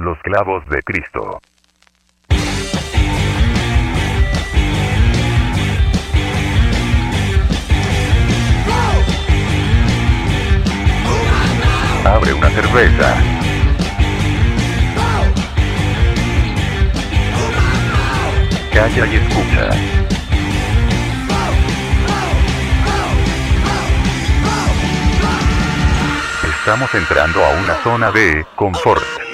Los clavos de Cristo. Abre una cerveza. Calla y escucha. Estamos entrando a una zona de confort.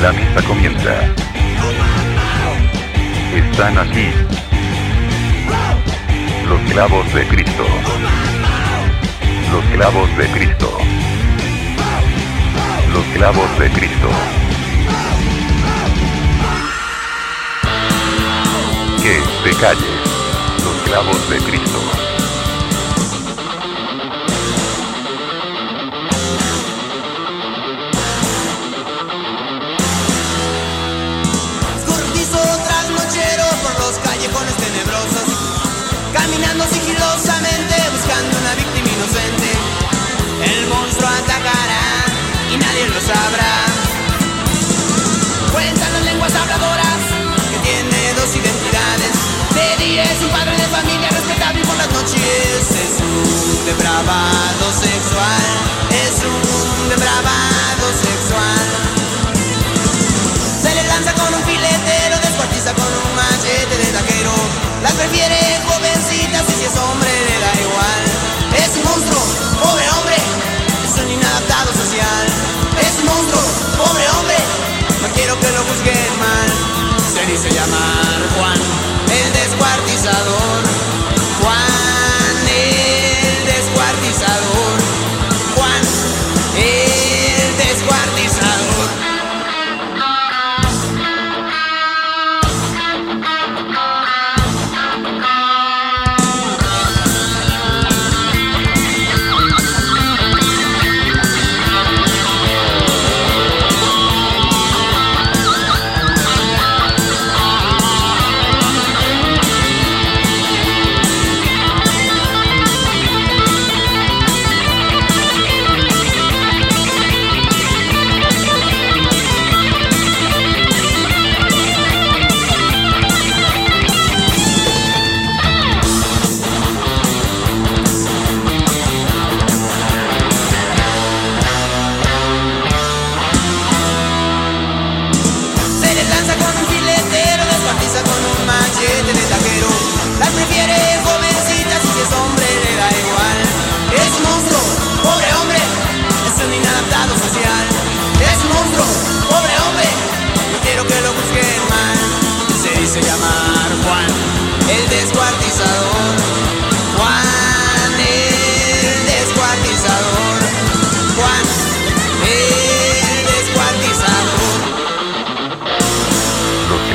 La misa comienza. Están aquí. Los clavos de Cristo. Los clavos de Cristo. Los clavos de Cristo. Que te calles. Los clavos de Cristo. Sexual Es un depravado sexual se le lanza con un filetero, descuartiza con un machete de taquero. Las prefiere jovencitas y si es hombre le da igual. Es un monstruo, pobre hombre, es un inadaptado social. Es un monstruo, pobre hombre, no quiero que lo juzguen mal. Se dice llamar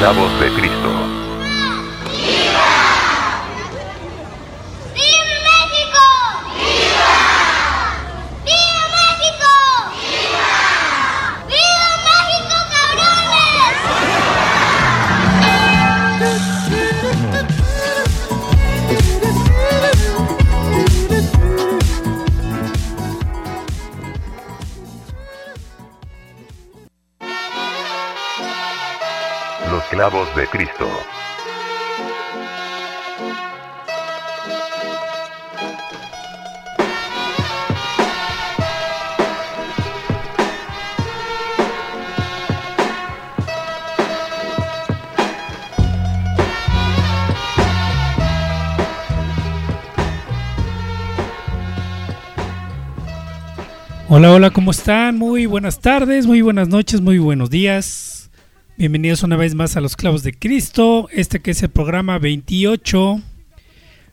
Los clavos de Cristo. Hola, hola, ¿cómo están? Muy buenas tardes, muy buenas noches, muy buenos días. Bienvenidos una vez más a Los Clavos de Cristo, este que es el programa 28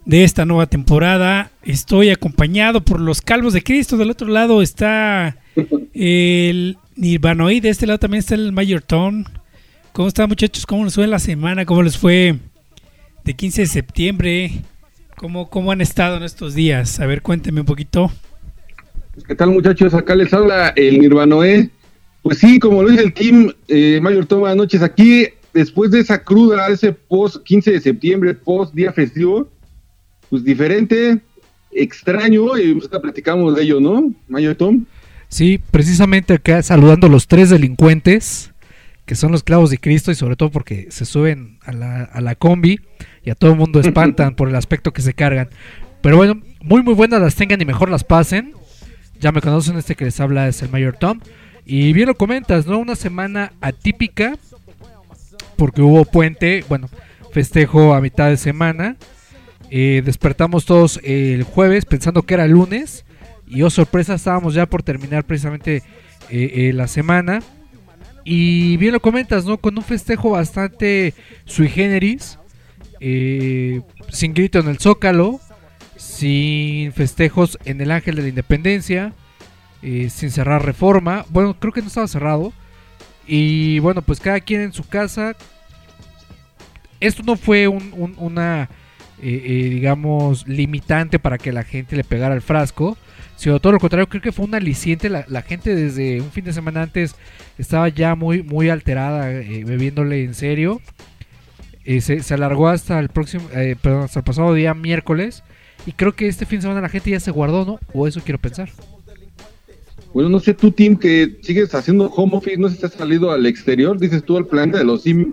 de esta nueva temporada. Estoy acompañado por los Calvos de Cristo. Del otro lado está el Nirvanoid, de este lado también está el Mayor Tone. ¿Cómo están muchachos? ¿Cómo les fue la semana? ¿Cómo les fue de 15 de septiembre? ¿Cómo, cómo han estado en estos días? A ver, cuéntenme un poquito. ¿Qué tal muchachos? Acá les habla el Nirvanoé. Pues sí, como lo dice el team, eh, Mayor Tom, buenas noches. Aquí, después de esa cruda, ese post 15 de septiembre, post día festivo, pues diferente, extraño, y pues, platicamos de ello, ¿no, Mayor Tom? Sí, precisamente acá saludando a los tres delincuentes, que son los clavos de Cristo, y sobre todo porque se suben a la, a la combi y a todo el mundo espantan por el aspecto que se cargan. Pero bueno, muy muy buenas las tengan y mejor las pasen. Ya me conocen, este que les habla es el Mayor Tom. Y bien lo comentas, ¿no? Una semana atípica, porque hubo puente, bueno, festejo a mitad de semana. Eh, despertamos todos el jueves pensando que era lunes. Y oh sorpresa, estábamos ya por terminar precisamente eh, eh, la semana. Y bien lo comentas, ¿no? Con un festejo bastante sui generis. eh, sin grito en el zócalo. Sin festejos en el Ángel de la Independencia. eh, sin cerrar reforma. Bueno, creo que no estaba cerrado. Y bueno, pues cada quien en su casa. Esto no fue un- un- una, eh, eh, digamos, limitante para que la gente le pegara el frasco. Sino todo lo contrario, creo que fue un aliciente. La, la gente desde un fin de semana antes estaba ya muy, muy alterada, bebiéndole en serio. Se, se alargó hasta el próximo, perdón, hasta el pasado día miércoles. Y creo que este fin de semana la gente ya se guardó, ¿no? O eso quiero pensar. Bueno, no sé tú, Tim, que sigues haciendo home office, no sé si has salido al exterior, dices tú al planeta de los simios.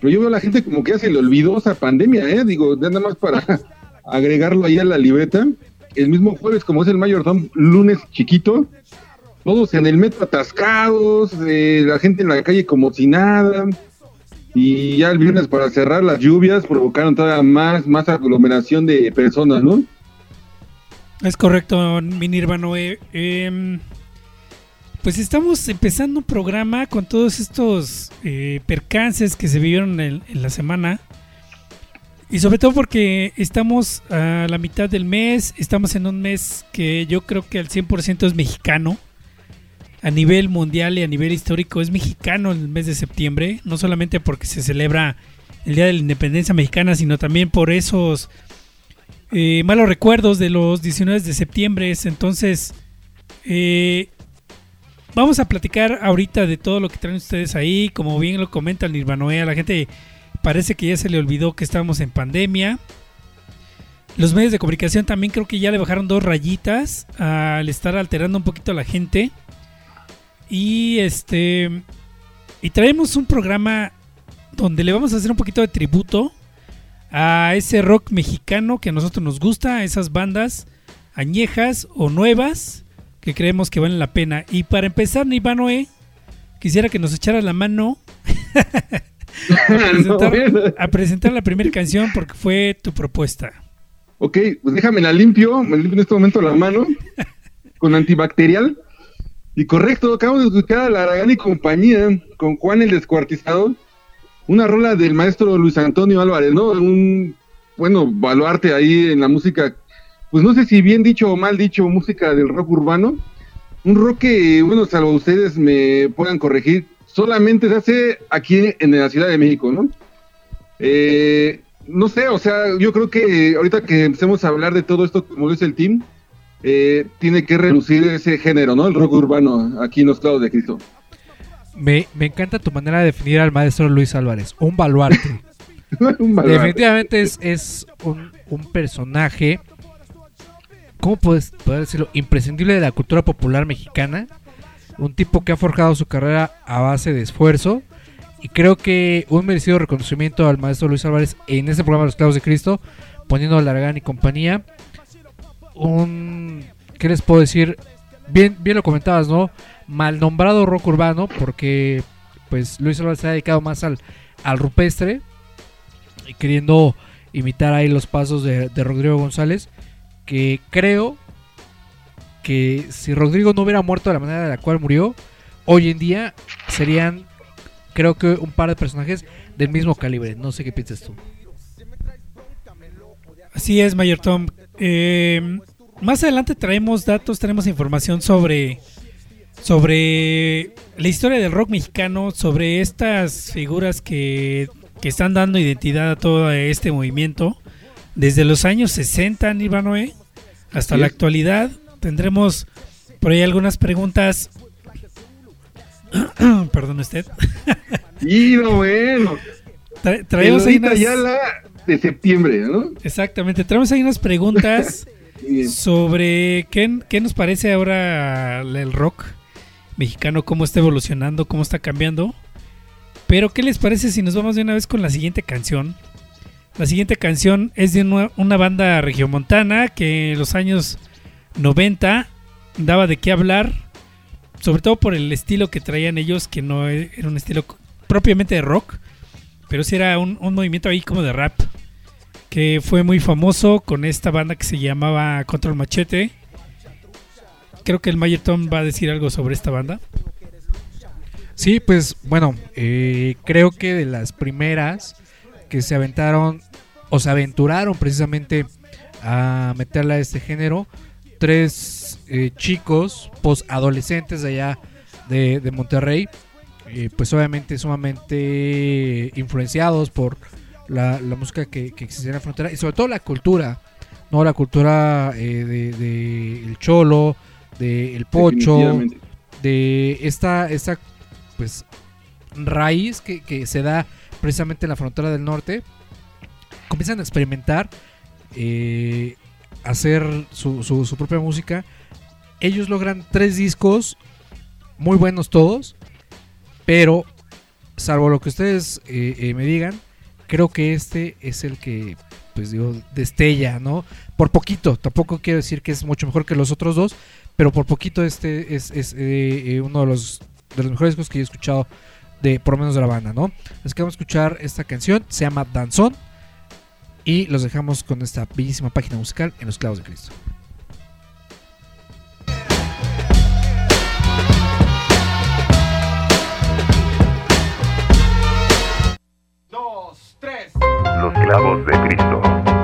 Pero yo veo a la gente como que ya se le olvidó esa pandemia, ¿eh? Digo, nada más para agregarlo ahí a la libreta. El mismo jueves, como es el mayordomo, lunes chiquito, todos en el metro atascados, eh, la gente en la calle como si nada. Y ya el viernes para cerrar las lluvias provocaron todavía más, más aglomeración de personas, ¿no? Es correcto, mi Nirvanoe. Em, pues estamos empezando un programa con todos estos eh, percances que se vivieron en, en la semana. Y sobre todo porque estamos a la mitad del mes, estamos en un mes que yo creo que al 100% es mexicano. A nivel mundial y a nivel histórico es mexicano el mes de septiembre. No solamente porque se celebra el Día de la Independencia Mexicana, sino también por esos eh, malos recuerdos de los 19 de septiembre. Entonces, eh, vamos a platicar ahorita de todo lo que traen ustedes ahí. Como bien lo comenta el Nirvanoe, a la gente parece que ya se le olvidó que estamos en pandemia. Los medios de comunicación también creo que ya le bajaron dos rayitas al estar alterando un poquito a la gente. Y este. Y traemos un programa donde le vamos a hacer un poquito de tributo a ese rock mexicano que a nosotros nos gusta, a esas bandas añejas o nuevas que creemos que valen la pena. Y para empezar, Nivanoe, quisiera que nos echara la mano a, No, presentar, a presentar la primera canción porque fue tu propuesta. Ok, pues déjame la limpio, me limpio en este momento la mano con antibacterial. Y correcto, acabo de escuchar a la y compañía con Juan el Descuartizado, una rola del maestro Luis Antonio Álvarez, ¿no? Un, bueno, baluarte ahí en la música, pues no sé si bien dicho o mal dicho, música del rock urbano. Un rock que, bueno, salvo ustedes me puedan corregir, solamente se hace aquí en la Ciudad de México, ¿no? Eh, no sé, o sea, yo creo que ahorita que empecemos a hablar de todo esto, como dice el team, eh, tiene que reducir ese género, ¿no? El rock urbano aquí en los clavos de Cristo. Me, me encanta tu manera de definir al maestro Luis Álvarez, un baluarte. Un baluarte. Definitivamente es, es un, un personaje, ¿cómo puedes poder decirlo? Imprescindible de la cultura popular mexicana. Un tipo que ha forjado su carrera a base de esfuerzo. Y creo que un merecido reconocimiento al maestro Luis Álvarez en este programa Los Clavos de Cristo, poniendo a Largan y compañía. Un. ¿Qué les puedo decir? Bien, bien lo comentabas, ¿no? Mal nombrado rock urbano, porque pues Luis Álvarez se ha dedicado más al, al rupestre y queriendo imitar ahí los pasos de, de Rodrigo González, que creo que si Rodrigo no hubiera muerto de la manera de la cual murió, hoy en día serían, creo que un par de personajes del mismo calibre. No sé qué piensas tú. Así es, Mayor Tom. Eh, más adelante traemos datos, tenemos información sobre, sobre la historia del rock mexicano, sobre estas figuras que, que están dando identidad a todo este movimiento. Desde los años 60, Nirvanoe, hasta Así la actualidad. Tendremos por ahí algunas preguntas. Perdón usted. Y no, bueno. Tra- traemos ahí Traemos unas- ya la de septiembre, ¿no? Exactamente, traemos ahí unas preguntas sobre qué, qué nos parece ahora el rock mexicano, cómo está evolucionando, cómo está cambiando. Pero ¿qué les parece si nos vamos de una vez con la siguiente canción? La siguiente canción es de una, una banda regiomontana que en los años 90 daba de qué hablar, sobre todo por el estilo que traían ellos, que no e- era un estilo propiamente de rock, pero sí era un, un movimiento ahí como de rap, que fue muy famoso con esta banda que se llamaba Control Machete. Creo que el Mayer Tom va a decir algo sobre esta banda. Sí, pues bueno, eh, creo que de las primeras que se aventaron o se aventuraron precisamente a meterla a este género, tres eh, chicos posadolescentes de allá de, de Monterrey, eh, pues obviamente sumamente influenciados por la, la música que, que existía en la frontera y sobre todo la cultura, no la cultura eh, de, de el cholo, de el pocho, de esta, esta pues raíz que, que se da precisamente en la frontera del norte, comienzan a experimentar, eh, hacer su, su- su propia música. Ellos logran tres discos, muy buenos todos, pero salvo lo que ustedes eh, eh, me digan, creo que este es el que, pues digo, destella, ¿no? Por poquito, tampoco quiero decir que es mucho mejor que los otros dos, pero por poquito este es, es, eh, uno de los, de los mejores discos que yo he escuchado de por lo menos de la banda, ¿no? Así que a escuchar esta canción, se llama Danzón y los dejamos con esta bellísima página musical en los clavos de Cristo. Los clavos de Cristo.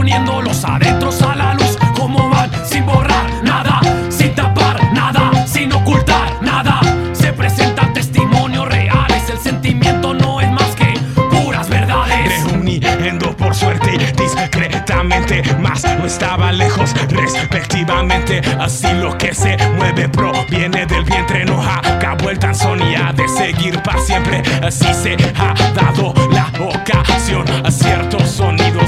poniendo los adentros a la luz. Como van sin borrar nada, sin tapar nada, sin ocultar nada. Se presentan testimonios reales. El sentimiento no es más que puras verdades. Reuniendo por suerte discretamente, más no estaba lejos respectivamente. Así lo que se mueve proviene del vientre. No acabó el tan sonía de seguir para siempre. Así se ha dado la ocasión a cierto sonido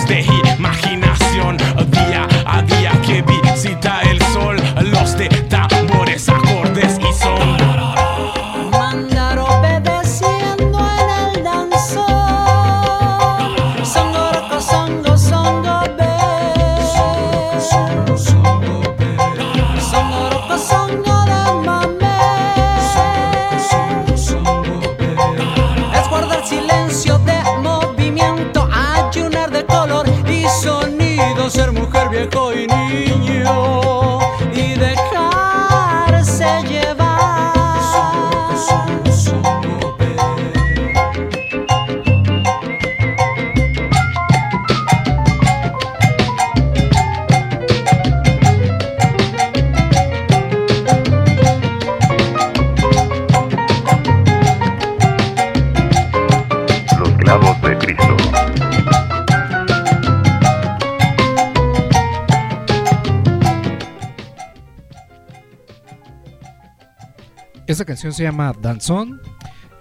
Esta canción se llama Danzón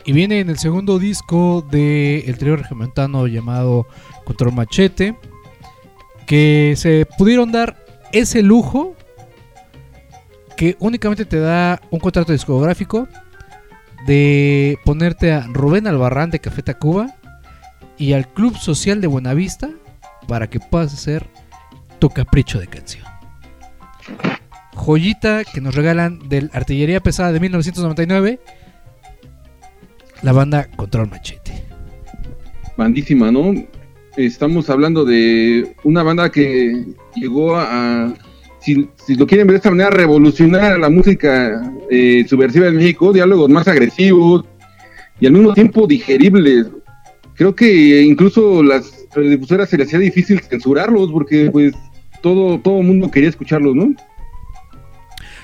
y viene en el segundo disco del trío regiomontano llamado Control Machete, que se pudieron dar ese lujo que únicamente te da un contrato discográfico de ponerte a Rubén Albarrán de Café Tacuba y al Club Social de Buenavista para que puedas hacer tu capricho de canción. Joyita que nos regalan del Artillería Pesada de 1999, la banda Control Machete. bandísima, ¿no? Estamos hablando de una banda que llegó a, si, si lo quieren ver de esta manera, revolucionar la música eh, subversiva en México, diálogos más agresivos y al mismo tiempo digeribles. Creo que incluso las radiodifusoras se les hacía difícil censurarlos porque pues todo todo mundo quería escucharlos, ¿no?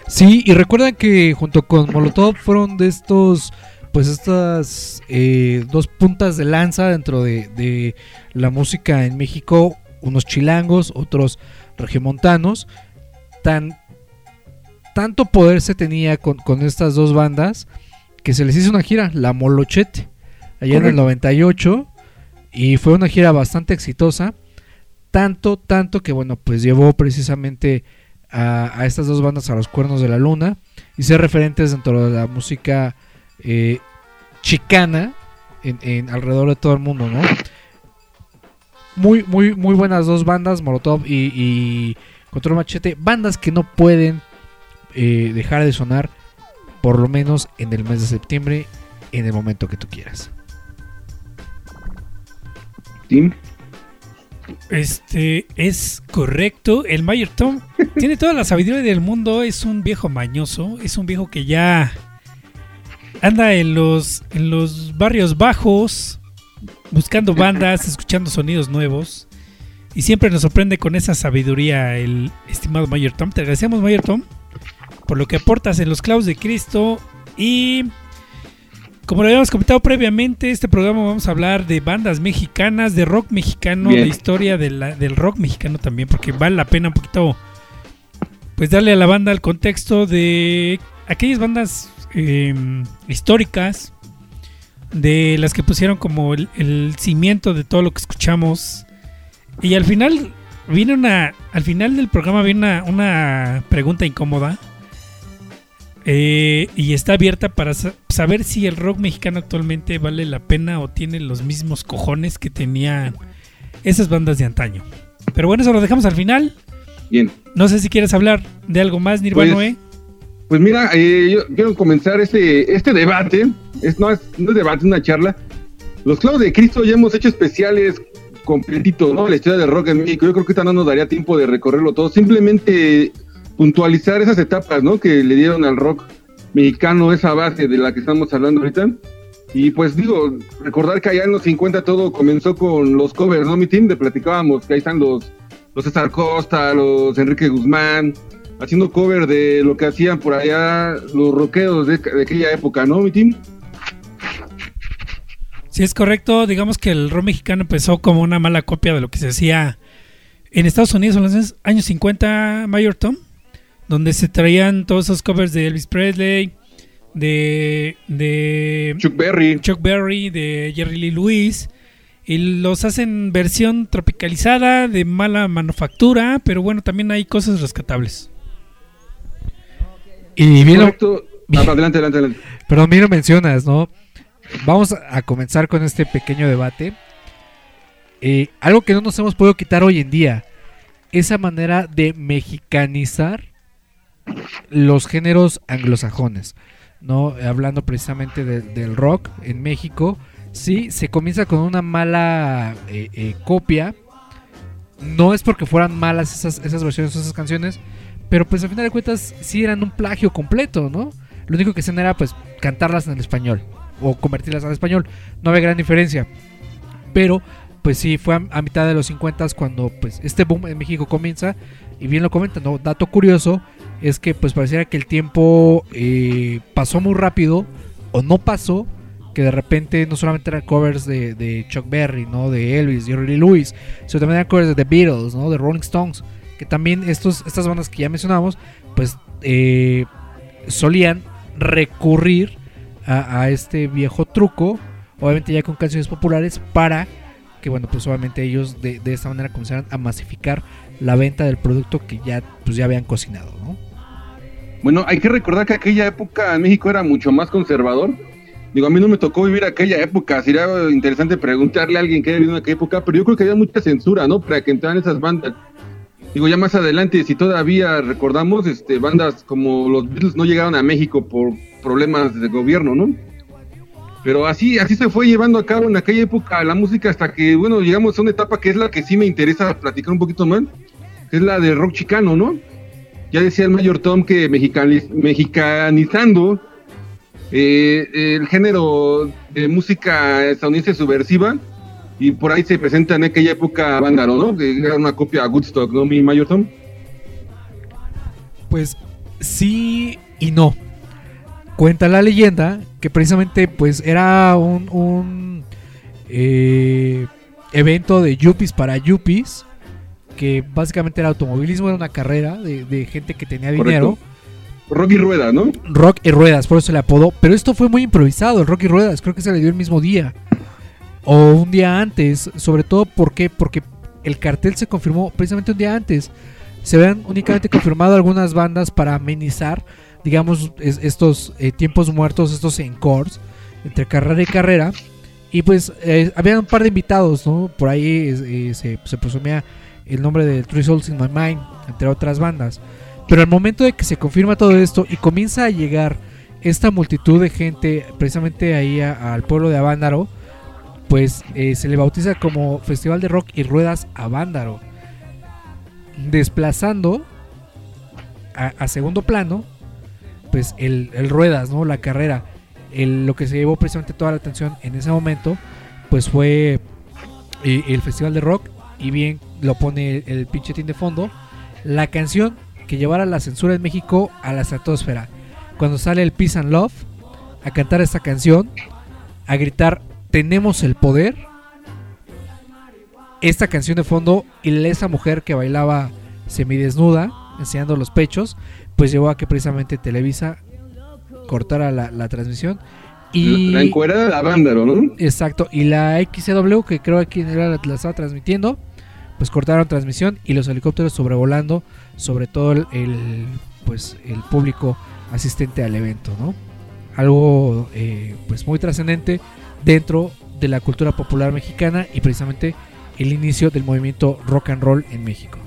Sí, y recuerdan que junto con Molotov fueron de estos, pues estas eh, dos puntas de lanza dentro de, de la música en México, unos chilangos, otros regiomontanos. Tan, tanto poder se tenía con, con estas dos bandas que se les hizo una gira, la Molochete, allá en el Correcto. 98, y fue una gira bastante exitosa. Tanto, tanto que bueno, pues llevó precisamente a, estas dos bandas a los cuernos de la luna y ser referentes dentro de la música eh, chicana en, alrededor de todo el mundo, ¿no? Muy, muy, muy buenas dos bandas, Molotov y, Control Machete, bandas que no pueden eh, dejar de sonar por lo menos en el mes de septiembre, en el momento que tú quieras. Tim. Este es correcto. El Mayor Tom tiene toda la sabiduría del mundo. Es un viejo mañoso. Es un viejo que ya anda en los, en los barrios bajos, buscando bandas, escuchando sonidos nuevos. Y siempre nos sorprende con esa sabiduría el estimado Mayor Tom. Te agradecemos, Mayor Tom, por lo que aportas en los clavos de Cristo. Y como lo habíamos comentado previamente, este programa vamos a hablar de bandas mexicanas, de rock mexicano, Bien. de historia de la- del rock mexicano también, porque vale la pena un poquito pues darle a la banda el contexto de aquellas bandas eh, históricas, de las que pusieron como el, el cimiento de todo lo que escuchamos. Y al final viene una, al final del programa viene una, una pregunta incómoda. Eh, y está abierta para sa- saber si el rock mexicano actualmente vale la pena o tiene los mismos cojones que tenían esas bandas de antaño. Pero bueno, eso lo dejamos al final. Bien. No sé si quieres hablar de algo más, Nirvano, Pues, ¿eh? Pues mira, eh, yo quiero comenzar este, este debate. Es, no, es, no es debate, es una charla. Los clavos de Cristo ya hemos hecho especiales completito, ¿no? La historia del rock en México. Yo creo que esta no nos daría tiempo de recorrerlo todo. Simplemente puntualizar esas etapas, ¿no? Que le dieron al rock mexicano esa base de la que estamos hablando ahorita. Y pues digo, recordar que allá en los 50 todo comenzó con los covers, ¿no? Mi team, de platicábamos que ahí están los, los César Costa, los Enrique Guzmán, haciendo cover de lo que hacían por allá los rockeros de, de aquella época, ¿no, mi team? Si es correcto, digamos que el rock mexicano empezó como una mala copia de lo que se hacía en Estados Unidos en los años 50, Mayor Tom, donde se traían todos esos covers de Elvis Presley, de, de Chuck Berry. Chuck Berry, de Jerry Lee Lewis, y los hacen versión tropicalizada, de mala manufactura, pero bueno, también hay cosas rescatables. Y bien Correcto. Ah, adelante, adelante, adelante. Perdón, bien lo mencionas, ¿no? Vamos a comenzar con este pequeño debate. Eh, algo que no nos hemos podido quitar hoy en día, esa manera de mexicanizar los géneros anglosajones, ¿no? Hablando precisamente de- del rock en México, sí, se comienza con una mala eh, eh, copia. No es porque fueran malas esas, versiones o esas canciones, pero pues al final de cuentas sí eran un plagio completo, ¿no? Lo único que hacían era pues cantarlas en el español o convertirlas al español. No había gran diferencia. Pero pues sí fue a, a mitad de los 50 cuando pues este boom en México comienza y bien lo comentan, ¿no? Dato curioso es que pues pareciera que el tiempo eh, pasó muy rápido o no pasó que de repente no solamente eran covers de, de Chuck Berry, ¿no? De Elvis, Jerry Lee Lewis, sino también eran covers de The Beatles, ¿no? De Rolling Stones, que también estos, estas bandas que ya mencionamos, pues eh, solían recurrir a, a este viejo truco, obviamente ya con canciones populares, para que, bueno, pues obviamente ellos de, de esta manera comenzaran a masificar la venta del producto que ya, pues ya habían cocinado, ¿no? Bueno, hay que recordar que aquella época en México era mucho más conservador. Digo, a mí no me tocó vivir aquella época. Sería interesante preguntarle a alguien que haya vivido en aquella época, pero yo creo que había mucha censura, ¿no? Para que entraran esas bandas. Digo, ya más adelante, si todavía recordamos, este, bandas como los Beatles no llegaron a México por problemas de gobierno, ¿no? Pero así, así se fue llevando a cabo en aquella época la música hasta que, bueno, llegamos a una etapa que es la que sí me interesa platicar un poquito más, que es la de rock chicano, ¿no? Ya decía el Mayor Tom que mexicaniz- mexicanizando eh, el género de música estadounidense subversiva, y por ahí se presenta en aquella época Vándaro, ¿no? Que era una copia a Woodstock, ¿no, mi Mayor Tom? Pues sí y no. Cuenta la leyenda que precisamente pues era un, un, eh, evento de yuppies para yuppies que básicamente era automovilismo, era una carrera de, de gente que tenía dinero. Correcto. Rocky Rueda, ¿no? Rock y Ruedas, por eso le apodó. Pero esto fue muy improvisado, el Rock y Ruedas. Creo que se le dio el mismo día. O un día antes. Sobre todo ¿por qué? porque el cartel se confirmó precisamente un día antes. Se habían únicamente confirmado algunas bandas para amenizar, digamos, es- estos eh, tiempos muertos, estos encores, entre carrera y carrera. Y pues eh, había un par de invitados, ¿no? Por ahí eh, se, se presumía el nombre de Three Souls in My Mind, entre otras bandas. Pero al momento de que se confirma todo esto y comienza a llegar esta multitud de gente precisamente ahí al pueblo de Avándaro, pues eh, se le bautiza como Festival de Rock y Ruedas Avándaro, desplazando a, segundo plano, pues el, Ruedas, ¿no? La carrera. Lo que se llevó precisamente toda la atención en ese momento, pues fue eh, el Festival de Rock y bien lo pone el, el pinchetín de fondo, la canción que llevara la censura en México a la estratosfera. Cuando sale el Peace and Love a cantar esta canción, a gritar tenemos el poder. Esta canción de fondo y esa mujer que bailaba semidesnuda, enseñando los pechos, pues llevó a que precisamente Televisa cortara la, la transmisión. Y La encuerada de la Vándaro, ¿no? Exacto, y la XCW, que creo que era la, la estaba transmitiendo, pues cortaron transmisión y los helicópteros sobrevolando sobre todo el, el, pues el público asistente al evento, ¿no? Algo eh, pues muy trascendente dentro de la cultura popular mexicana y precisamente el inicio del movimiento rock and roll en México.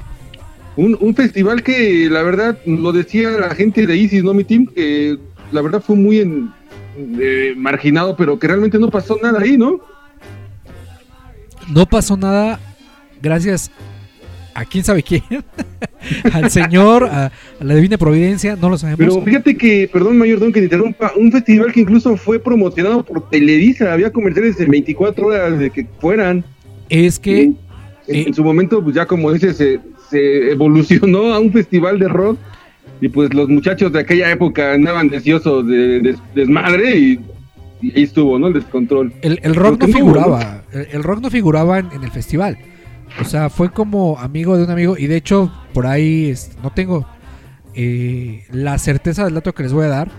Un, un festival que la verdad lo decía la gente de Isis, ¿no, mi team? Que la verdad fue muy en- eh, marginado, pero que realmente no pasó nada ahí, ¿no? No pasó nada gracias a quién sabe quién, al Señor, a, a la Divina Providencia, no lo sabemos. Pero fíjate que, perdón, Mayor Don, que te interrumpa, un festival que incluso fue promocionado por Televisa, había comerciales de 24 horas de que fueran. es que en, en su momento, pues ya como dices, se, se evolucionó a un festival de rock y pues los muchachos de aquella época andaban deseosos de, de- desmadre y, y ahí estuvo, ¿no? El descontrol. El, el rock no figuraba, el, el rock no figuraba en, en el festival. O sea, fue como amigo de un amigo. Y de hecho, por ahí es- no tengo eh, la certeza del dato que les voy a dar.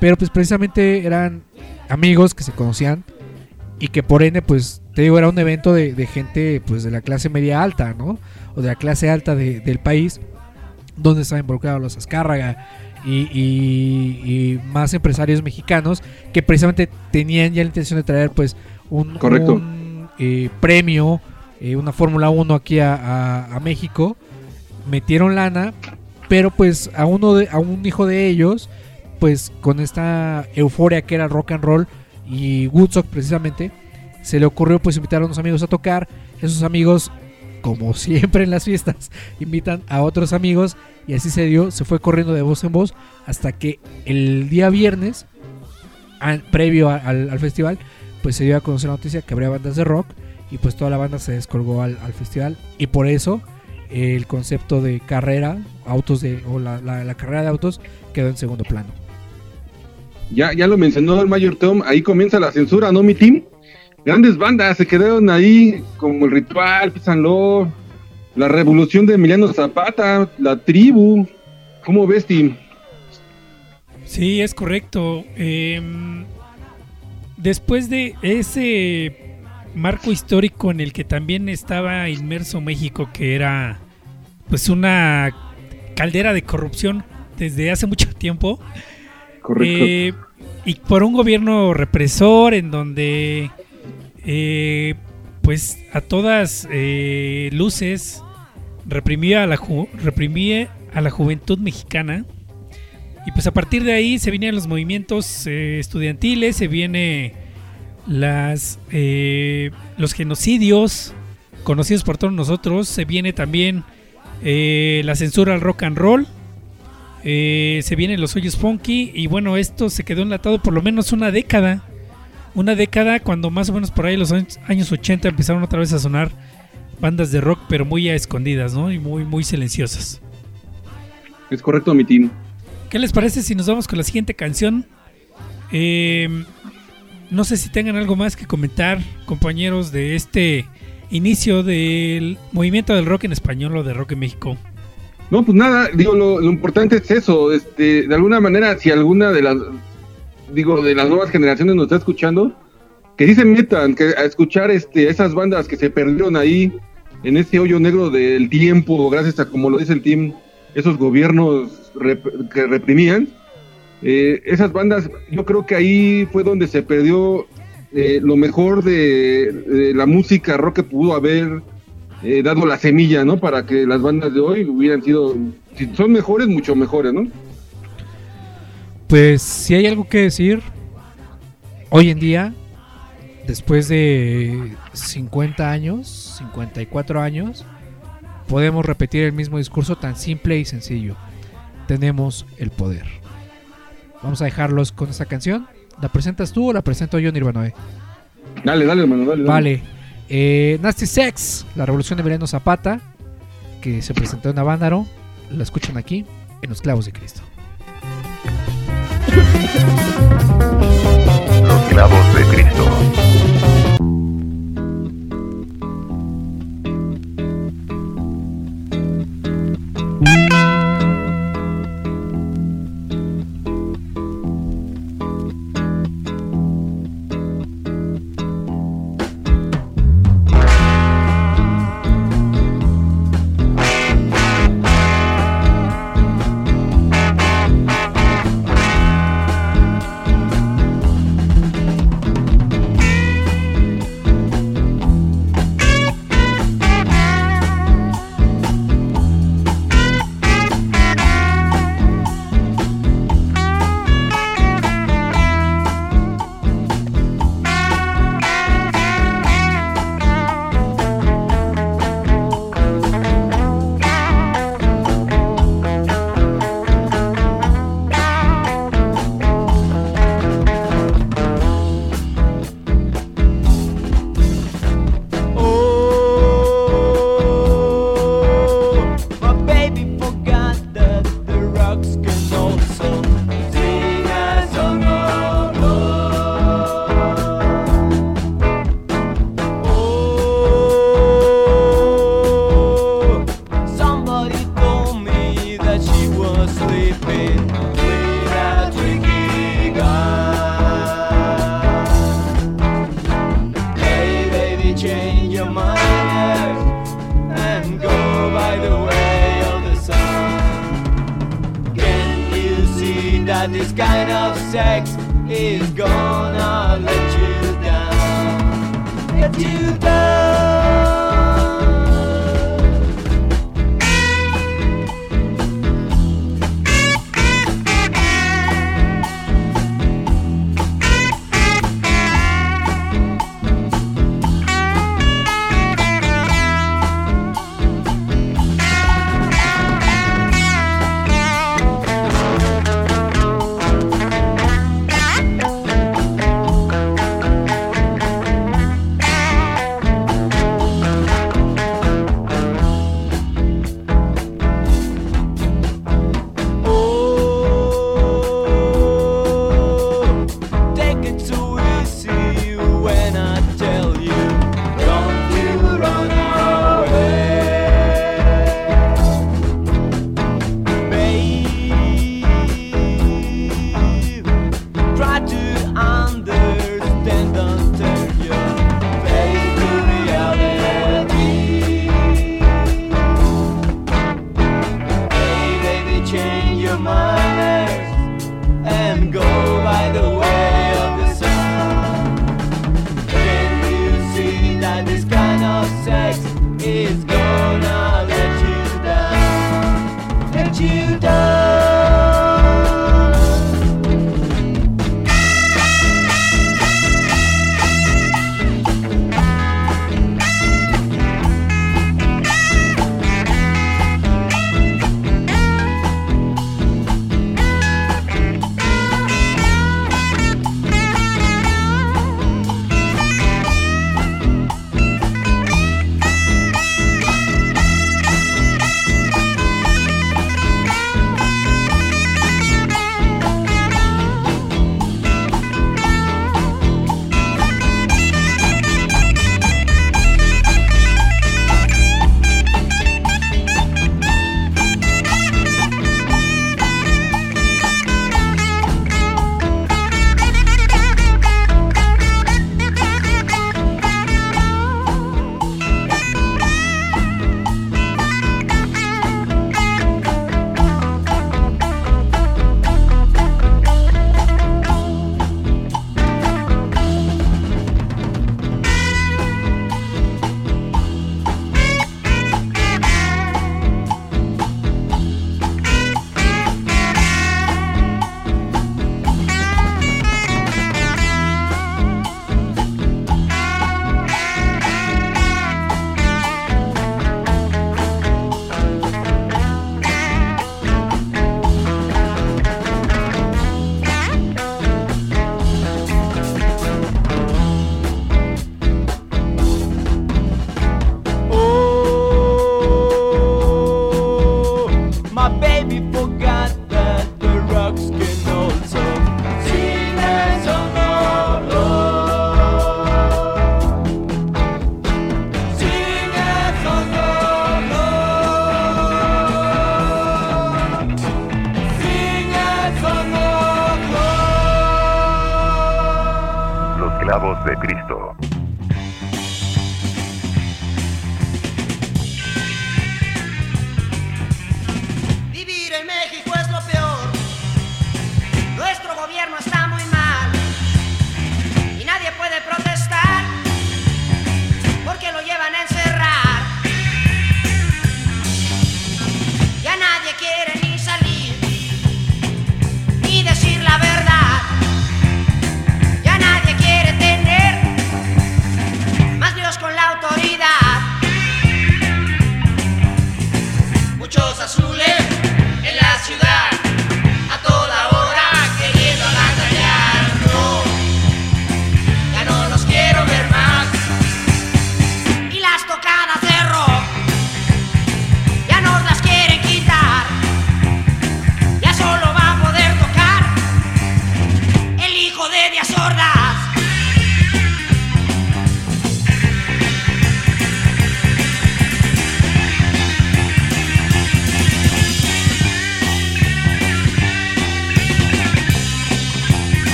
Pero pues precisamente eran amigos que se conocían. Y que por ende, pues, te digo, era un evento de, de gente pues de la clase media alta, ¿no? O de la clase alta de- del país. Donde estaban involucrados los Azcárraga y, y- y más empresarios mexicanos que precisamente tenían ya la intención de traer pues un, Correcto. un, eh, premio, eh, una Fórmula 1 aquí a, México. Metieron lana, pero pues a uno de, a un hijo de ellos, pues con esta euforia que era rock and roll y Woodstock precisamente, se le ocurrió pues invitar a unos amigos a tocar. Esos amigos, como siempre en las fiestas, invitan a otros amigos y así se dio, se fue corriendo de voz en voz hasta que el día viernes, previo al festival, pues se dio a conocer la noticia que habría bandas de rock y pues toda la banda se descolgó al, al festival y por eso eh, el concepto de carrera, autos de, o la, la- la carrera de autos quedó en segundo plano. Ya, ya lo mencionó el Mayor Tom, ahí comienza la censura, ¿no, mi team? Grandes bandas se quedaron ahí, como el Ritual, Pisanlo, la Revolución de Emiliano Zapata, la Tribu. ¿Cómo ves, team? Sí, es correcto. Em, después de ese marco histórico en el que también estaba inmerso México, que era pues una caldera de corrupción desde hace mucho tiempo, Correcto. eh, y por un gobierno represor en donde eh, pues a todas eh, luces reprimía a la ju- reprimía a la juventud mexicana y pues a partir de ahí se vienen los movimientos eh, estudiantiles se viene las eh, los genocidios conocidos por todos nosotros se viene también eh, la censura al rock and roll eh, se vienen los hoyos funky y bueno, esto se quedó enlatado por lo menos una década. Una década cuando más o menos por ahí los años, años 80 empezaron otra vez a sonar bandas de rock, pero muy a escondidas, ¿no? Y muy, muy silenciosas. Es correcto, mi team. ¿Qué les parece si nos vamos con la siguiente canción? Eh, no sé si tengan algo más que comentar, compañeros, de este inicio del movimiento del rock en español o de rock en México. No, pues nada, digo, lo, importante es eso, este, de alguna manera, si alguna de las, digo, de las nuevas generaciones nos está escuchando, que sí se metan, que a escuchar este, esas bandas que se perdieron ahí, en ese hoyo negro del tiempo, gracias a, como lo dice el team, esos gobiernos que reprimían, eh, esas bandas, yo creo que ahí fue donde se perdió eh, lo mejor de, la música rock que pudo haber eh, dado la semilla, ¿no? Para que las bandas de hoy hubieran sido, si son mejores, mucho mejores, ¿no? Pues si hay algo que decir, hoy en día, después de 50 años, 54 años, podemos repetir el mismo discurso tan simple y sencillo. Tenemos el poder. Vamos a dejarlos con esta canción. ¿La presentas tú o la presento yo, Nirvanoe? Dale, dale, hermano, dale. dale. Vale. Eh, Nasty Sex, la revolución de Emiliano Zapata, que se presentó en Avándaro. La escuchan aquí, en Los Clavos de Cristo. Los clavos de Cristo. Thank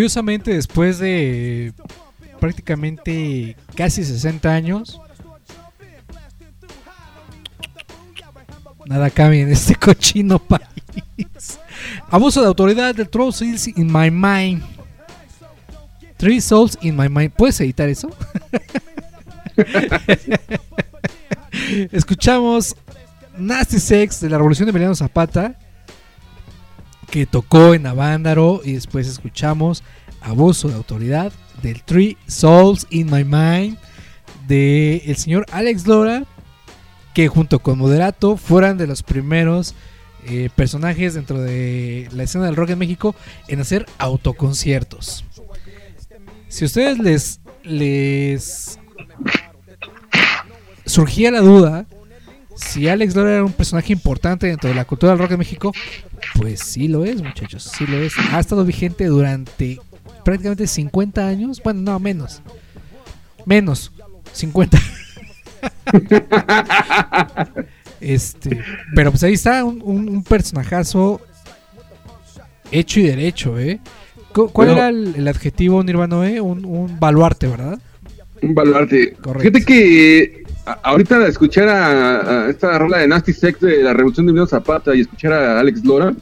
Curiosamente, después de prácticamente casi 60 años, nada cambia en este cochino país. Abuso de autoridad del Three Souls in My Mind. Three Souls in My Mind. ¿Puedes editar eso? Escuchamos Nasty Sex de la Revolución de Emiliano Zapata que tocó en Avándaro y después escuchamos Abuso de Autoridad del Three Souls in My Mind de el señor Alex Lora que junto con Moderato fueran de los primeros eh, personajes dentro de la escena del rock en México en hacer autoconciertos. Si ustedes les, les surgía la duda si Alex Lora era un personaje importante dentro de la cultura del rock en México, pues sí lo es, muchachos, sí lo es. Ha estado vigente durante prácticamente 50 años, bueno, no, menos. Menos, 50. este, pero pues ahí está un, un- un personajazo hecho y derecho, ¿eh? Cu- ¿Cuál era el, el adjetivo Nirvanoe? Un, un baluarte, ¿verdad? Un baluarte. Correcto. Fíjate que eh, ahorita escuchar a, esta rola de Nasty Sex de la Revolución de Emiliano Zapata y escuchar a Alex Lora,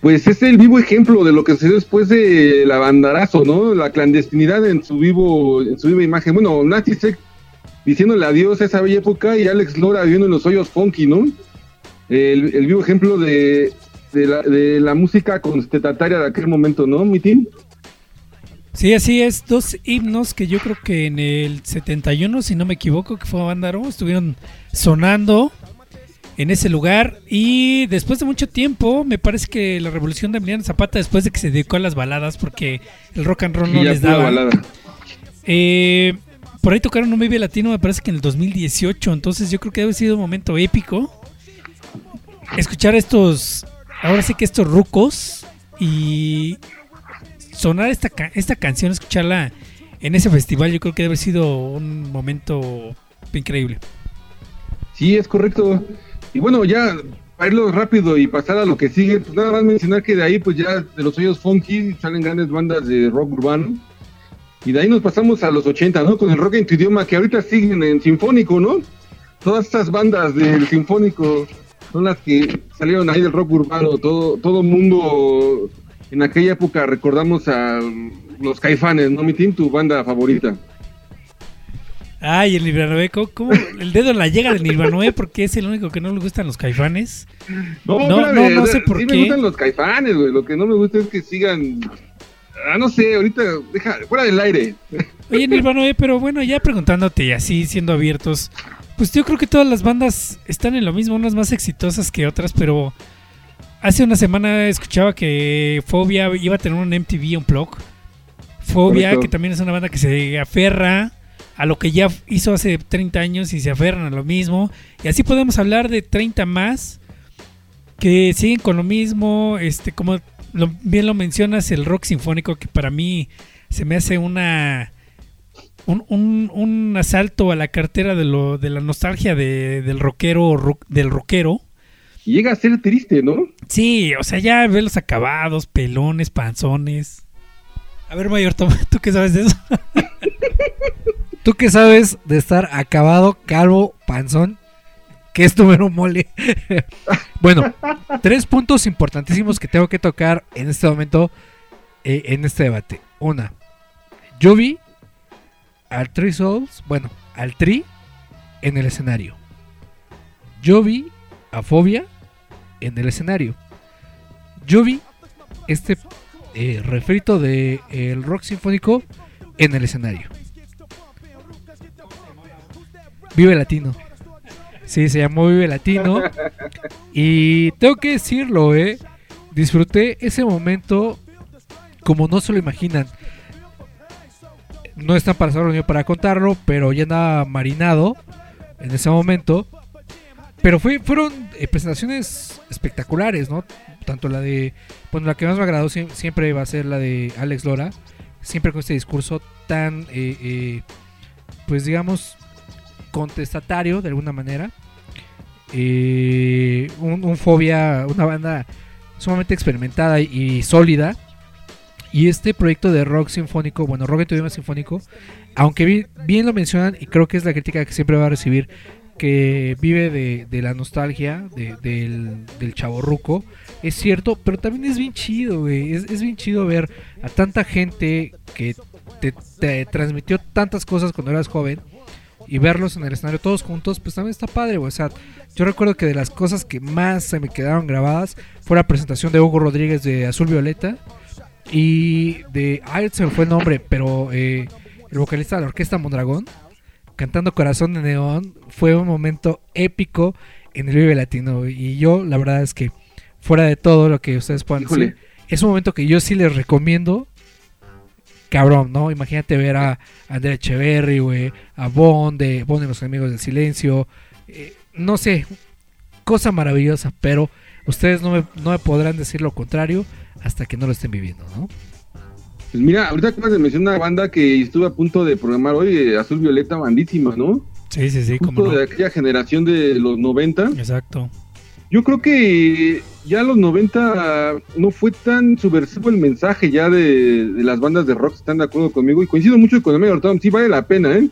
pues es el vivo ejemplo de lo que sucedió después de la bandarazo, ¿no? La clandestinidad en su vivo, en su viva imagen. Bueno, Nasty Sex diciéndole adiós a esa bella época y Alex Lora viviendo en los hoyos funky, ¿no? El, el vivo ejemplo de, de, la, de la música contestataria de aquel momento, ¿no, mi team? Sí, así es. Dos himnos que yo creo que en el 71, si no me equivoco, que fue Bandaro, estuvieron sonando en ese lugar. Y después de mucho tiempo, me parece que la revolución de Emiliano Zapata, después de que se dedicó a las baladas, porque el rock and roll no les daba. balada. Eh, por ahí tocaron un Vive Latino, me parece que en el 2018. Entonces yo creo que debe haber sido un momento épico. Escuchar estos, ahora sí que estos rucos y sonar esta, esta canción, escucharla en ese festival, yo creo que debe haber sido un momento increíble. Sí, es correcto. Y bueno, ya para irlo rápido y pasar a lo que sigue, pues nada más mencionar que de ahí, pues ya de los hoyos funky salen grandes bandas de rock urbano. Y de ahí nos pasamos a los 80, ¿no? Con el rock en tu idioma, que ahorita siguen en sinfónico, ¿no? Todas estas bandas del sinfónico son las que salieron ahí del rock urbano. Todo todo mundo en aquella época recordamos a los caifanes, ¿no? Mi team, tu banda favorita. Ay, el Nirvanoe, ¿cómo, cómo- el dedo en la llega del Nirvanoe? Porque es el único que no le gustan los caifanes. No, no, no sé por sí qué. me gustan los caifanes, güey. Lo que no me gusta es que sigan. Ah, no sé, ahorita, deja, fuera del aire. Oye, Nirvanoe, pero bueno, ya preguntándote y así siendo abiertos, pues yo creo que todas las bandas están en lo mismo, unas más exitosas que otras, pero hace una semana escuchaba que Fobia iba a tener un MTV Unplugged. Fobia, Correcto. que también es una banda que se aferra a lo que ya hizo hace 30 años y se aferran a lo mismo. Y así podemos hablar de 30 más que siguen con lo mismo, este como lo- bien lo mencionas, el rock sinfónico que para mí se me hace una un, un- un asalto a la cartera de lo de la nostalgia de- del rockero ro- del rockero. Llega a ser triste, ¿no? Sí, o sea, ya ver los acabados, pelones, panzones. A ver, Mayor, ¿tú qué sabes de eso? ¿Tú qué sabes de estar acabado, calvo, panzón? ¿Qué es tu mero mole? bueno, tres puntos importantísimos que tengo que tocar en este momento, eh, en este debate. Una, yo vi al Three Souls, bueno, al Tri en el escenario. Yo vi a Fobia en el escenario. Yo vi este eh, refrito de el rock sinfónico en el escenario. Vive Latino. Sí, se llamó Vive Latino. Y tengo que decirlo, eh. Disfruté ese momento como no se lo imaginan. No están para ni para contarlo, pero ya andaba marinado en ese momento. Pero fue, fueron eh, presentaciones espectaculares, ¿no? Tanto la de. Bueno, la que más me agradó siem- siempre va a ser la de Alex Lora. Siempre con este discurso tan. eh, eh, pues digamos. contestatario de alguna manera. Eh, un, fobia. Una banda sumamente experimentada y, sólida. Y este proyecto de rock sinfónico, bueno, rock en tu idioma sinfónico, aunque bi- bien lo mencionan, y creo que es la crítica que siempre va a recibir, que vive de, la nostalgia de- del, del chaborruco, es cierto, pero también es bien chido. Es, bien chido ver a tanta gente que te, transmitió tantas cosas cuando eras joven y verlos en el escenario todos juntos, pues también está padre, güey. O sea, yo recuerdo que de las cosas que más se me quedaron grabadas fue la presentación de Hugo Rodríguez de Azul Violeta y de. Ay, se me fue el nombre, pero eh, el vocalista de la orquesta Mondragón cantando Corazón de Neón fue un momento épico en el Vive Latino. Y yo, la verdad es que, fuera de todo lo que ustedes puedan Híjole. decir, es un momento que yo sí les recomiendo. Cabrón, ¿no? Imagínate ver a Andrea Echeverry, güey, a Bond, de Bond y los enemigos del silencio. eh, no sé, cosa maravillosa, pero ustedes no me, no me podrán decir lo contrario hasta que no lo estén viviendo, ¿no? Pues mira, ahorita acabas de mencionar una banda que estuve a punto de programar hoy, eh, Azul Violeta, bandísima, ¿no? Sí, sí, sí, como no. de aquella generación de los 90. Exacto. Yo creo que ya a los 90 no fue tan subversivo el mensaje ya de, de las bandas de rock, están de acuerdo conmigo. Y coincido mucho con el Mayor Tom, sí vale la pena, ¿eh?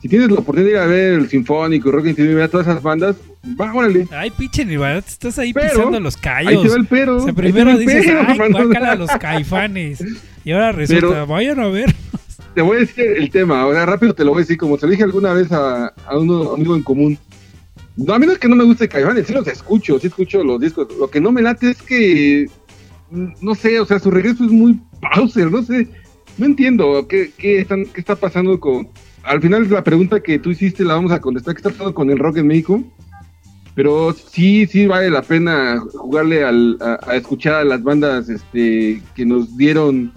Si tienes la oportunidad de ir a ver el Sinfónico, Rock and ver a todas esas bandas, va, órale. Ay, pinche Nirvana, te estás ahí Pero, pisando los Ahí callos. te va el pero. O sea, ahí primero dices, pero, ay, guácala a los caifanes. Y ahora resulta, Pero- vayan a ver. Te voy a decir el tema, sea, rápido te lo voy a decir, como se lo dije alguna vez a, a un amigo en común. No, a mí no es que no me guste Caifanes, sí los escucho, sí escucho los discos. Lo que no me late es que, mm, no sé, o sea, su regreso es muy pauser, no sé. No entiendo qué, qué, están, qué está pasando con... Al final la pregunta que tú hiciste la vamos a contestar, ¿qué está pasando con el rock en México? Pero sí, sí vale la pena jugarle al, a, a escuchar a las bandas este, que nos dieron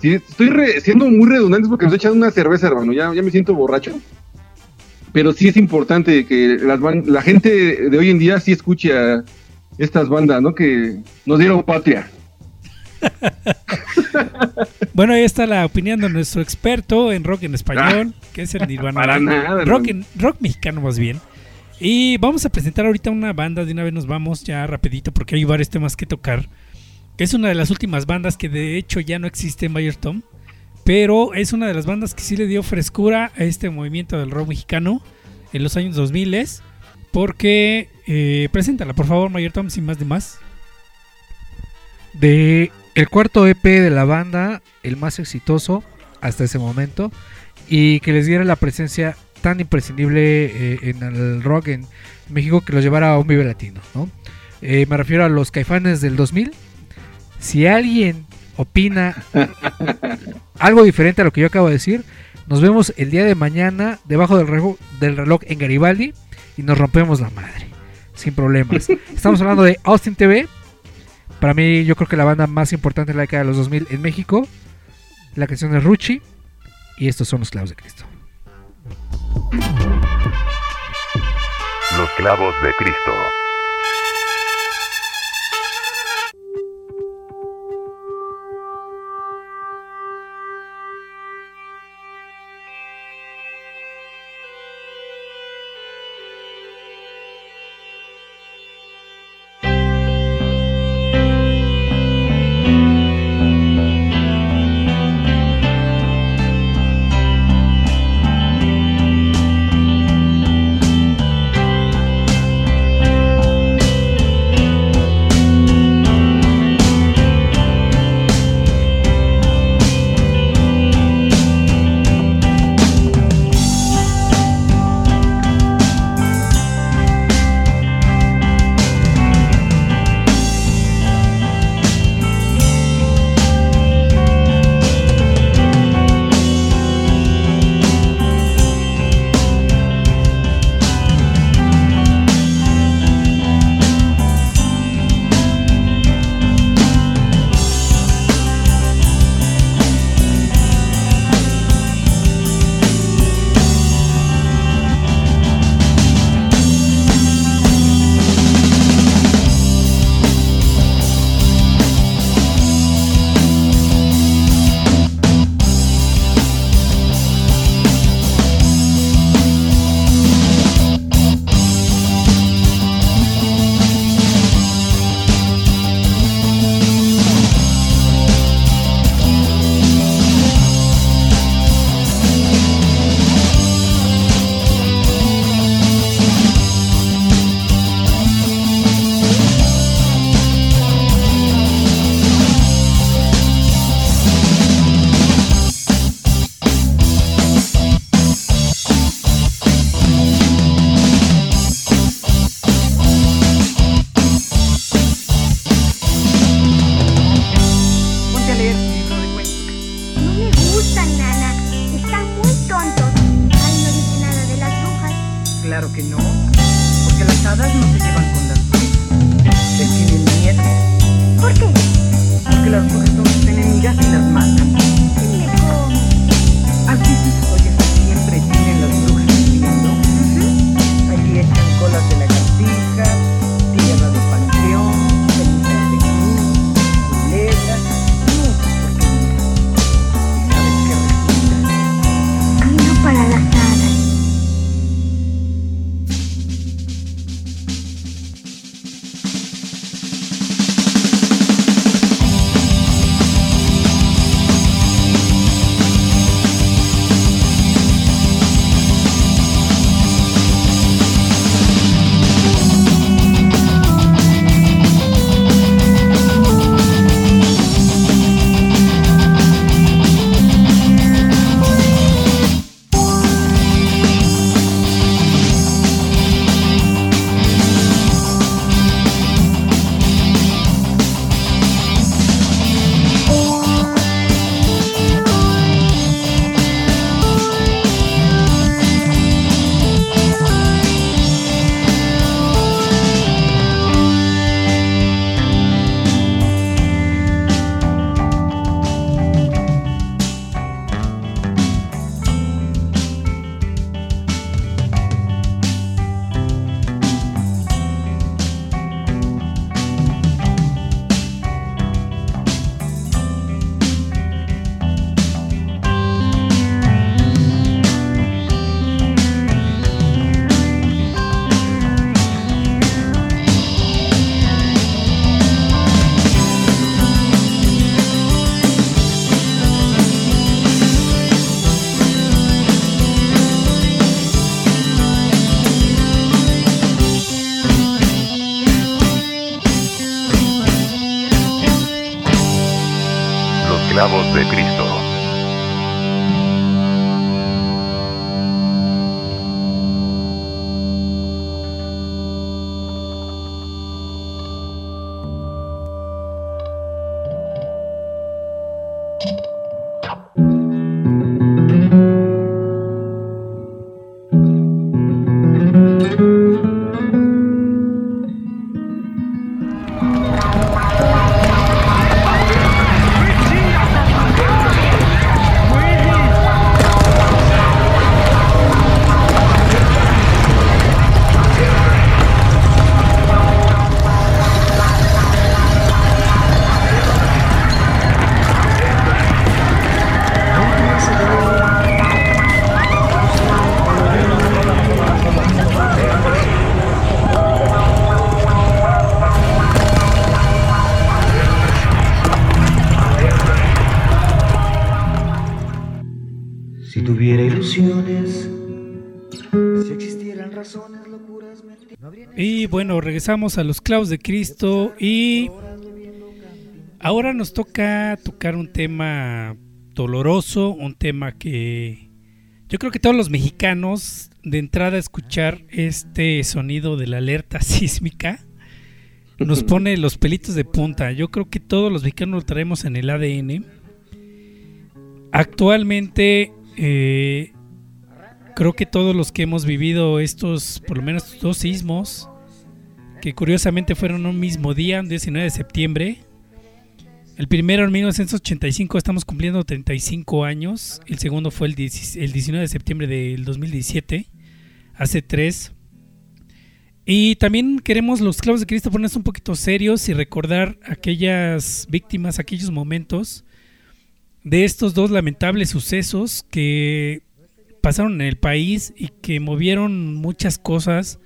Sí, estoy re- siendo muy redundante porque nos echan una cerveza, hermano. Ya, ya me siento borracho. Pero sí es importante que las la gente de hoy en día sí escuche a estas bandas, ¿no? Que nos dieron patria. Bueno, ahí está la opinión de nuestro experto en rock en español, que es el Nirvana. Ah, para nada, rock, en- rock mexicano más bien. Y vamos a presentar ahorita una banda, de una vez nos vamos ya rapidito porque hay varios temas que tocar. Es una de las últimas bandas que de hecho ya no existe en Bayer Tom. Pero es una de las bandas que sí le dio frescura a este movimiento del rock mexicano en los años 2000 porque eh, preséntala por favor Mayor Tom sin más de más. de el cuarto EP de la banda, el más exitoso hasta ese momento, y que les diera la presencia tan imprescindible eh, en el rock en México que los llevara a un vive latino, ¿no? Eh, me refiero a los caifanes del 2000. Si alguien opina algo diferente a lo que yo acabo de decir, nos vemos el día de mañana debajo del reloj, del reloj en Garibaldi y nos rompemos la madre, sin problemas. Estamos hablando de Austin TV. Para mí, yo creo que la banda más importante de la década de los 2000 en México. La canción es Ruchi. Y estos son los clavos de Cristo. Los clavos de Cristo. Regresamos a los clavos de Cristo y ahora nos toca tocar un tema doloroso, un tema que yo creo que todos los mexicanos de entrada a escuchar este sonido de la alerta sísmica nos pone los pelitos de punta. Yo creo que todos los mexicanos lo traemos en el ADN. Actualmente eh, creo que todos los que hemos vivido estos, por lo menos dos sismos, que curiosamente fueron un mismo día, un 19 de septiembre. El primero en 1985, estamos cumpliendo 35 años. El segundo fue el, 10 el 19 de septiembre del 2017, hace tres. Y también queremos los clavos de Cristo ponernos un poquito serios y recordar aquellas víctimas, aquellos momentos de estos dos lamentables sucesos que pasaron en el país y que movieron muchas cosas.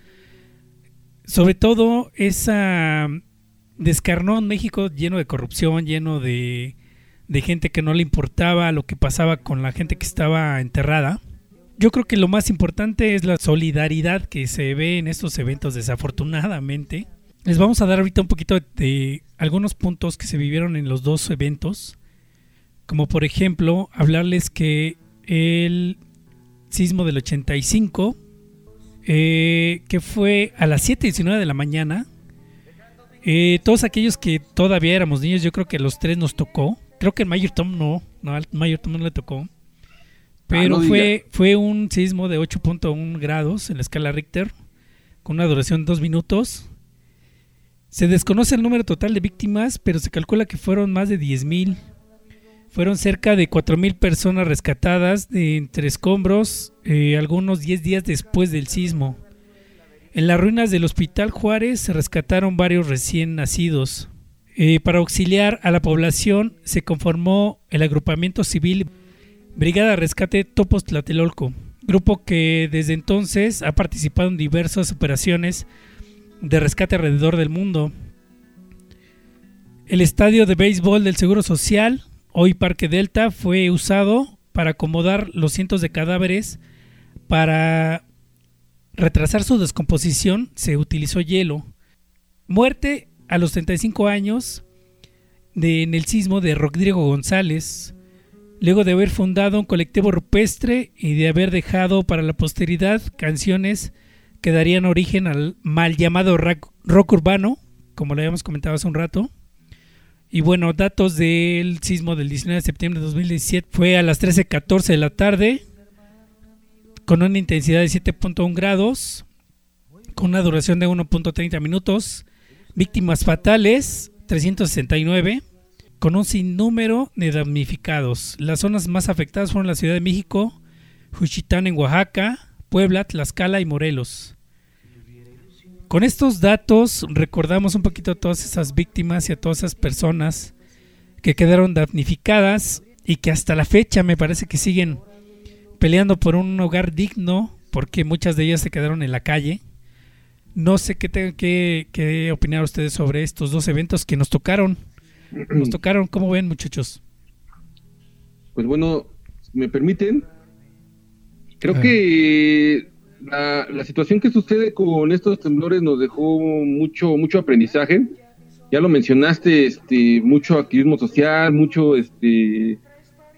Sobre todo esa descarnó en México lleno de corrupción, lleno de, de gente que no le importaba lo que pasaba con la gente que estaba enterrada. Yo creo que lo más importante es la solidaridad que se ve en estos eventos, desafortunadamente. Les vamos a dar ahorita un poquito de algunos puntos que se vivieron en los dos eventos. Como por ejemplo, hablarles que el sismo del 85, eh, que fue a las 7.19 de la mañana, eh, todos aquellos que todavía éramos niños, yo creo que a los tres nos tocó. Creo que el Mayor Tom no, no al Mayor Tom no le tocó. Pero Ah, no fue, fue un sismo de 8.1 grados en la escala Richter, con una duración de dos minutos. Se desconoce el número total de víctimas, pero se calcula que fueron más de 10.000. Fueron cerca de 4.000 personas rescatadas de entre escombros, eh, algunos 10 días después del sismo. En las ruinas del Hospital Juárez se rescataron varios recién nacidos. Eh, para auxiliar a la población se conformó el agrupamiento civil Brigada Rescate Topos Tlatelolco, grupo que desde entonces ha participado en diversas operaciones de rescate alrededor del mundo. El estadio de béisbol del Seguro Social, hoy Parque Delta, fue usado para acomodar los cientos de cadáveres. Para retrasar su descomposición se utilizó hielo. Muerte a los 35 años de, en el sismo de Rodrigo González, luego de haber fundado un colectivo rupestre y de haber dejado para la posteridad canciones que darían origen al mal llamado rock, urbano, como lo habíamos comentado hace un rato. Y bueno, datos del sismo del 19 de septiembre de 2017 fue a las 13.14 de la tarde, con una intensidad de 7.1 grados, con una duración de 1.30 minutos, víctimas fatales 369, con un sinnúmero de damnificados. Las zonas más afectadas fueron la Ciudad de México, Juchitán en Oaxaca, Puebla, Tlaxcala y Morelos. Con estos datos recordamos un poquito a todas esas víctimas y a todas esas personas que quedaron damnificadas y que hasta la fecha me parece que siguen peleando por un hogar digno porque muchas de ellas se quedaron en la calle. No sé qué tengan que, que opinar ustedes sobre estos dos eventos que nos tocaron. Nos tocaron, ¿cómo ven muchachos? Pues bueno, si me permiten, creo Ah. que la, situación que sucede con estos temblores nos dejó mucho, mucho aprendizaje. Ya lo mencionaste, este, mucho activismo social, mucho, este,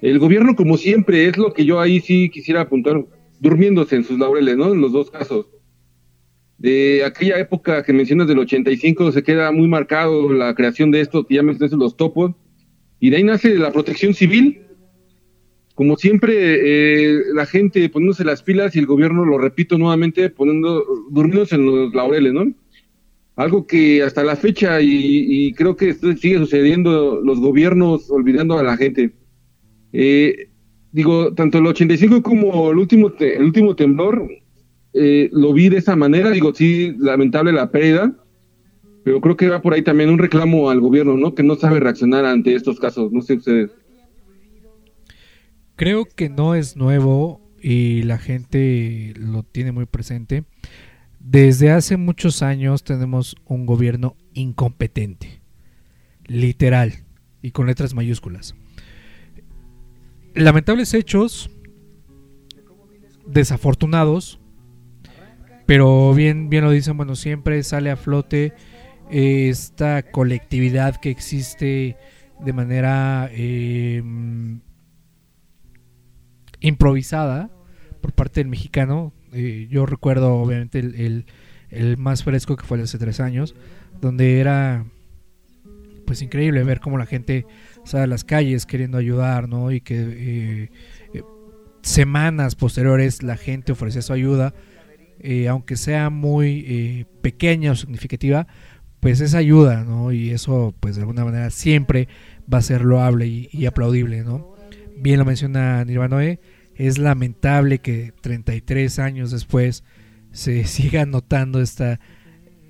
el gobierno como siempre es lo que yo ahí sí quisiera apuntar, durmiéndose en sus laureles, ¿no? En los dos casos. De aquella época que mencionas del 85 se queda muy marcado la creación de esto que ya mencionaste los topos y de ahí nace la protección civil, como siempre, eh, la gente poniéndose las pilas y el gobierno, lo repito nuevamente, poniendo, durmiéndose en los laureles, ¿no? Algo que hasta la fecha, y, y creo que sigue sucediendo, los gobiernos olvidando a la gente. Eh, digo, tanto el 85 como el último, el último temblor, eh, lo vi de esa manera, digo, sí, lamentable la pérdida, pero creo que va por ahí también un reclamo al gobierno, ¿no? Que no sabe reaccionar ante estos casos, no sé ustedes. Creo que no es nuevo y la gente lo tiene muy presente. Desde hace muchos años tenemos un gobierno incompetente. Literal. Y con letras mayúsculas. Lamentables hechos. Desafortunados. Pero bien, bien lo dicen, bueno, siempre sale a flote esta colectividad que existe de manera eh, improvisada por parte del mexicano. Eh, yo recuerdo obviamente el, el- más fresco que fue hace tres años, donde era pues increíble ver cómo la gente sale a las calles queriendo ayudar, ¿no? Y que eh, eh, semanas posteriores la gente ofrecía su ayuda, eh, aunque sea muy pequeña o significativa, pues es ayuda, ¿no? Y eso pues de alguna manera siempre va a ser loable y, y aplaudible, ¿no? Bien lo menciona Nirvanoe, es lamentable que 33 años después se siga notando esta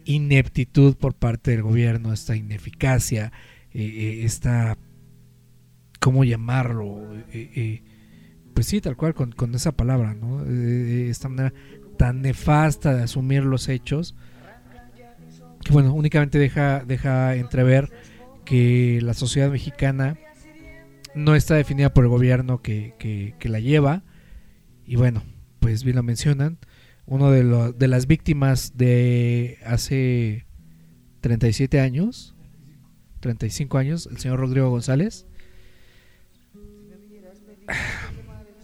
ineptitud por parte del gobierno, esta ineficacia, eh, eh, esta, ¿cómo llamarlo? Eh, eh, pues sí, tal cual, con, con esa palabra, ¿no? Eh, esta manera tan nefasta de asumir los hechos, que bueno, únicamente deja, deja entrever que la sociedad mexicana no está definida por el gobierno que, que- la lleva. Y bueno, pues bien lo mencionan. Uno de, lo- de las víctimas de hace 37 años, 35 años, el señor Rodrigo González.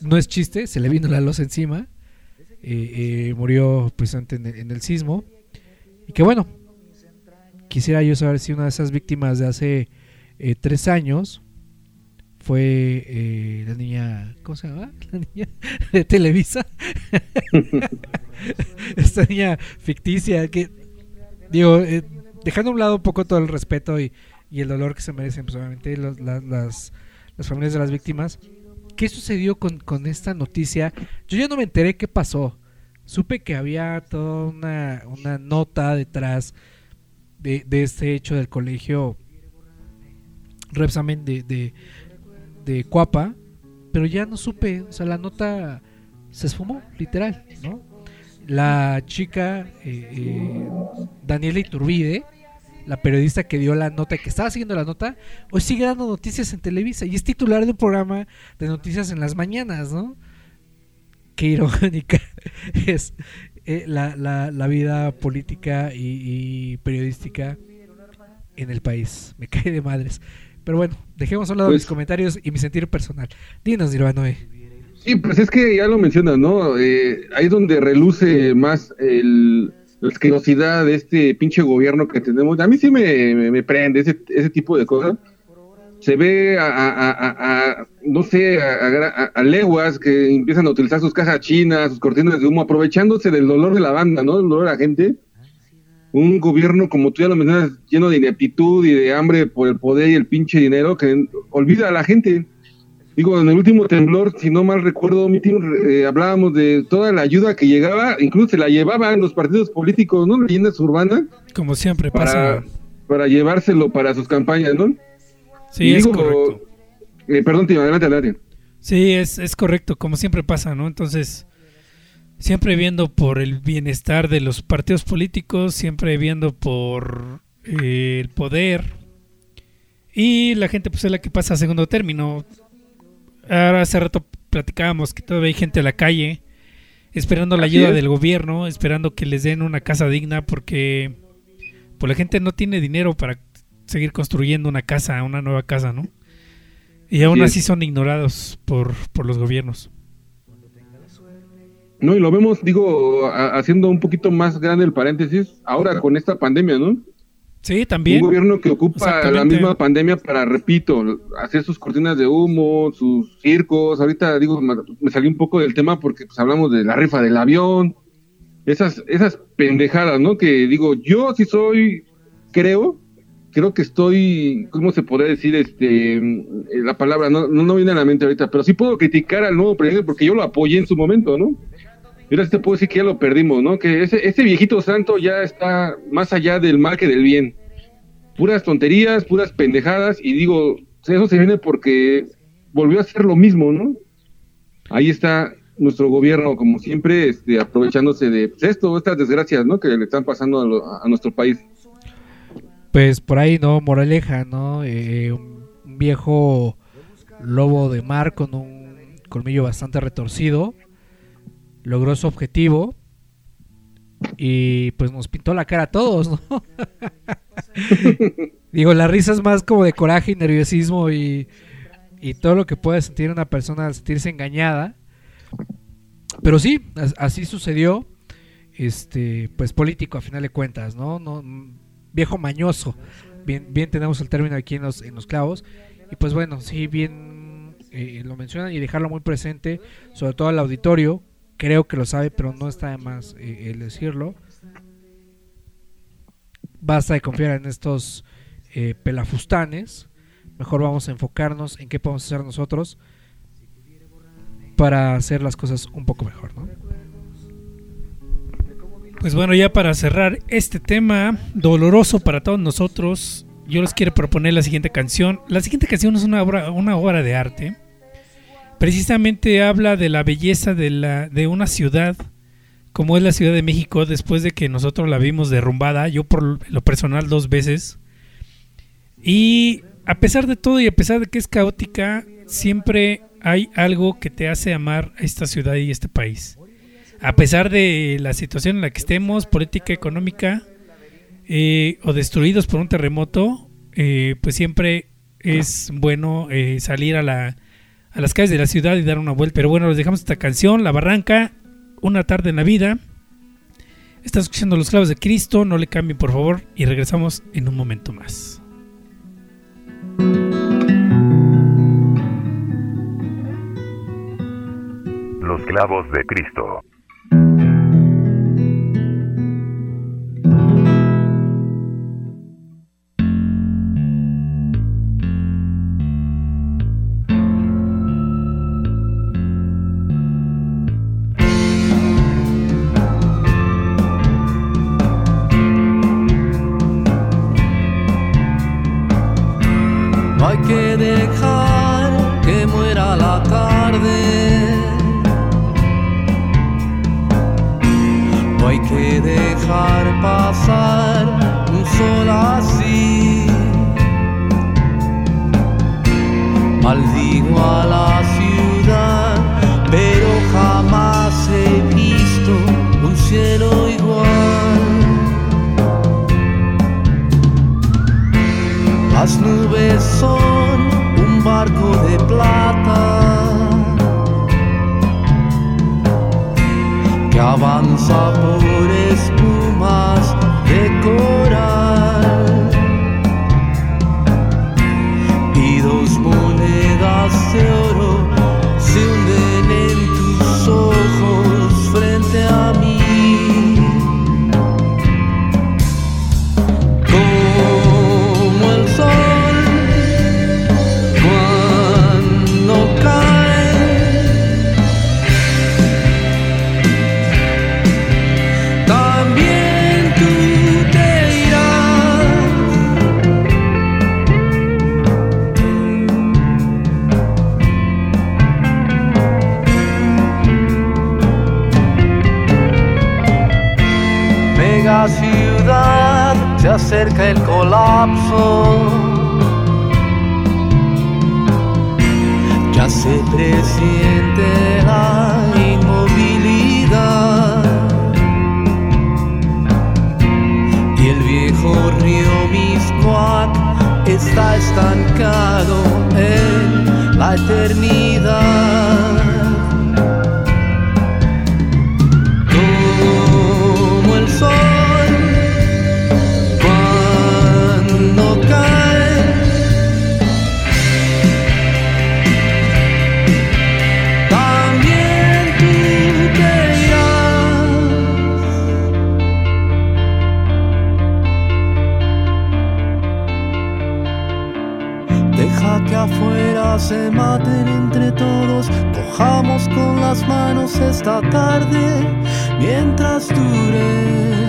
No es chiste, se le vino la luz encima. Eh, eh, murió precisamente en el, en el sismo. Y que bueno, quisiera yo saber si una de esas víctimas de hace eh, tres años fue eh, la niña, ¿cómo se llama? La niña de Televisa. Esta niña ficticia que, digo, eh, dejando a un lado un poco todo el respeto y, el dolor que se merecen, pues obviamente las, familias de las víctimas. ¿Qué sucedió con, esta noticia? Yo ya no me enteré qué pasó. Supe que había toda una, nota detrás de, de este hecho del colegio Repsamen de, de, de Cuapa, pero ya no supe, o sea, la nota se esfumó, literal, ¿no? La chica eh, eh, Daniela Iturbide, la periodista que dio la nota, que estaba siguiendo la nota, hoy sigue dando noticias en Televisa y es titular de un programa de noticias en las mañanas, ¿no? Qué irónica es eh, la, la, la vida política y, y periodística en el país. Me cae de madres. Pero bueno, dejemos a un lado Pues- mis comentarios y mi sentir personal. Dinos, Nirvanoe. Sí, pues es que ya lo mencionas, ¿no? Eh, ahí es donde reluce más el, la asquerosidad de este pinche gobierno que tenemos. A mí sí me, me, me prende ese, ese tipo de cosas. Se ve a, a- a- a- no sé, a, leguas que empiezan a utilizar sus cajas chinas, sus cortinas de humo, aprovechándose del dolor de la banda, ¿no? Del dolor de la gente. Un gobierno, como tú ya lo mencionas, lleno de ineptitud y de hambre por el poder y el pinche dinero que olvida a la gente. Digo, en el último temblor, si no mal recuerdo, mi eh, hablábamos de toda la ayuda que llegaba, incluso se la llevaban los partidos políticos, ¿no? Leyendas urbanas, Como siempre para, pasa. para llevárselo para sus campañas, ¿no? Sí, Y es digo, correcto. eh, perdón, Tim, adelante, adelante. Sí, es, es correcto, como siempre pasa, ¿no? Entonces, siempre viendo por el bienestar de los partidos políticos, siempre viendo por eh, el poder. Y la gente pues es la que pasa a segundo término. Ahora hace rato platicábamos que todavía hay gente a la calle esperando la ayuda del gobierno, esperando que les den una casa digna porque pues la gente no tiene dinero para seguir construyendo una casa, una nueva casa, ¿no? Y aún Así así son ignorados por, por los gobiernos. No, y lo vemos, digo, a- haciendo un poquito más grande el paréntesis, ahora con esta pandemia, ¿no? Sí, también. Un gobierno que ocupa la misma pandemia para, repito, hacer sus cortinas de humo, sus circos. Ahorita digo, me salí un poco del tema porque pues, hablamos de la rifa del avión, esas, esas pendejadas, ¿no? Que digo, yo sí soy, creo, creo que estoy, ¿cómo se podría decir? Este, mm, la palabra no, no, no viene a la mente ahorita, pero sí puedo criticar al nuevo presidente porque yo lo apoyé en su momento, ¿no? Ahora te puedo decir que ya lo perdimos, ¿no? Que ese, ese viejito santo ya está más allá del mal que del bien. Puras tonterías, puras pendejadas, y digo, eso se viene porque volvió a hacer lo mismo, ¿no? Ahí está nuestro gobierno, como siempre, este, aprovechándose de pues, esto, estas desgracias, ¿no? Que le están pasando a, lo- a nuestro país. Pues por ahí, ¿no? Moraleja, ¿no? Eh, un viejo lobo de mar con un colmillo bastante retorcido. Logró su objetivo. Y pues nos pintó la cara a todos, ¿no? Digo, la risa es más como de coraje y nerviosismo y, y todo lo que puede sentir una persona al sentirse engañada. Pero sí, as- así sucedió. Este, pues político a final de cuentas, ¿no? no viejo mañoso. Bien, bien tenemos el término aquí en los, en los clavos. Y pues bueno, sí, bien eh, lo mencionan y dejarlo muy presente, sobre todo al auditorio. Creo que lo sabe, pero no está de más eh, el decirlo. Basta de confiar en estos eh, pelafustanes. Mejor vamos a enfocarnos en qué podemos hacer nosotros para hacer las cosas un poco mejor, ¿no? Pues bueno, ya para cerrar este tema doloroso para todos nosotros, yo les quiero proponer la siguiente canción. La siguiente canción es una obra, una obra de arte. Precisamente habla de la belleza de, la, de una ciudad como es la Ciudad de México después de que nosotros la vimos derrumbada, yo por lo personal dos veces. Y a pesar de todo y a pesar de que es caótica, siempre hay algo que te hace amar a esta ciudad y este país. A pesar de la situación en la que estemos, política, económica, eh, o destruidos por un terremoto, eh, pues siempre es bueno eh, salir a, la, a las calles de la ciudad y dar una vuelta. Pero bueno, les dejamos esta canción, La Barranca, Una tarde en la vida. Estás escuchando Los Clavos de Cristo, no le cambien por favor y regresamos en un momento más. Los Clavos de Cristo. Hay que dejar pasar un sol así. Maldigo a la ciudad, pero jamás he visto un cielo igual. Las nubes son un barco de plata que avanza por espumas acerca el colapso. Ya se presiente la inmovilidad. Y el viejo río Miscuac está estancado en la eternidad. Maten entre todos, cojamos con las manos esta tarde mientras dure.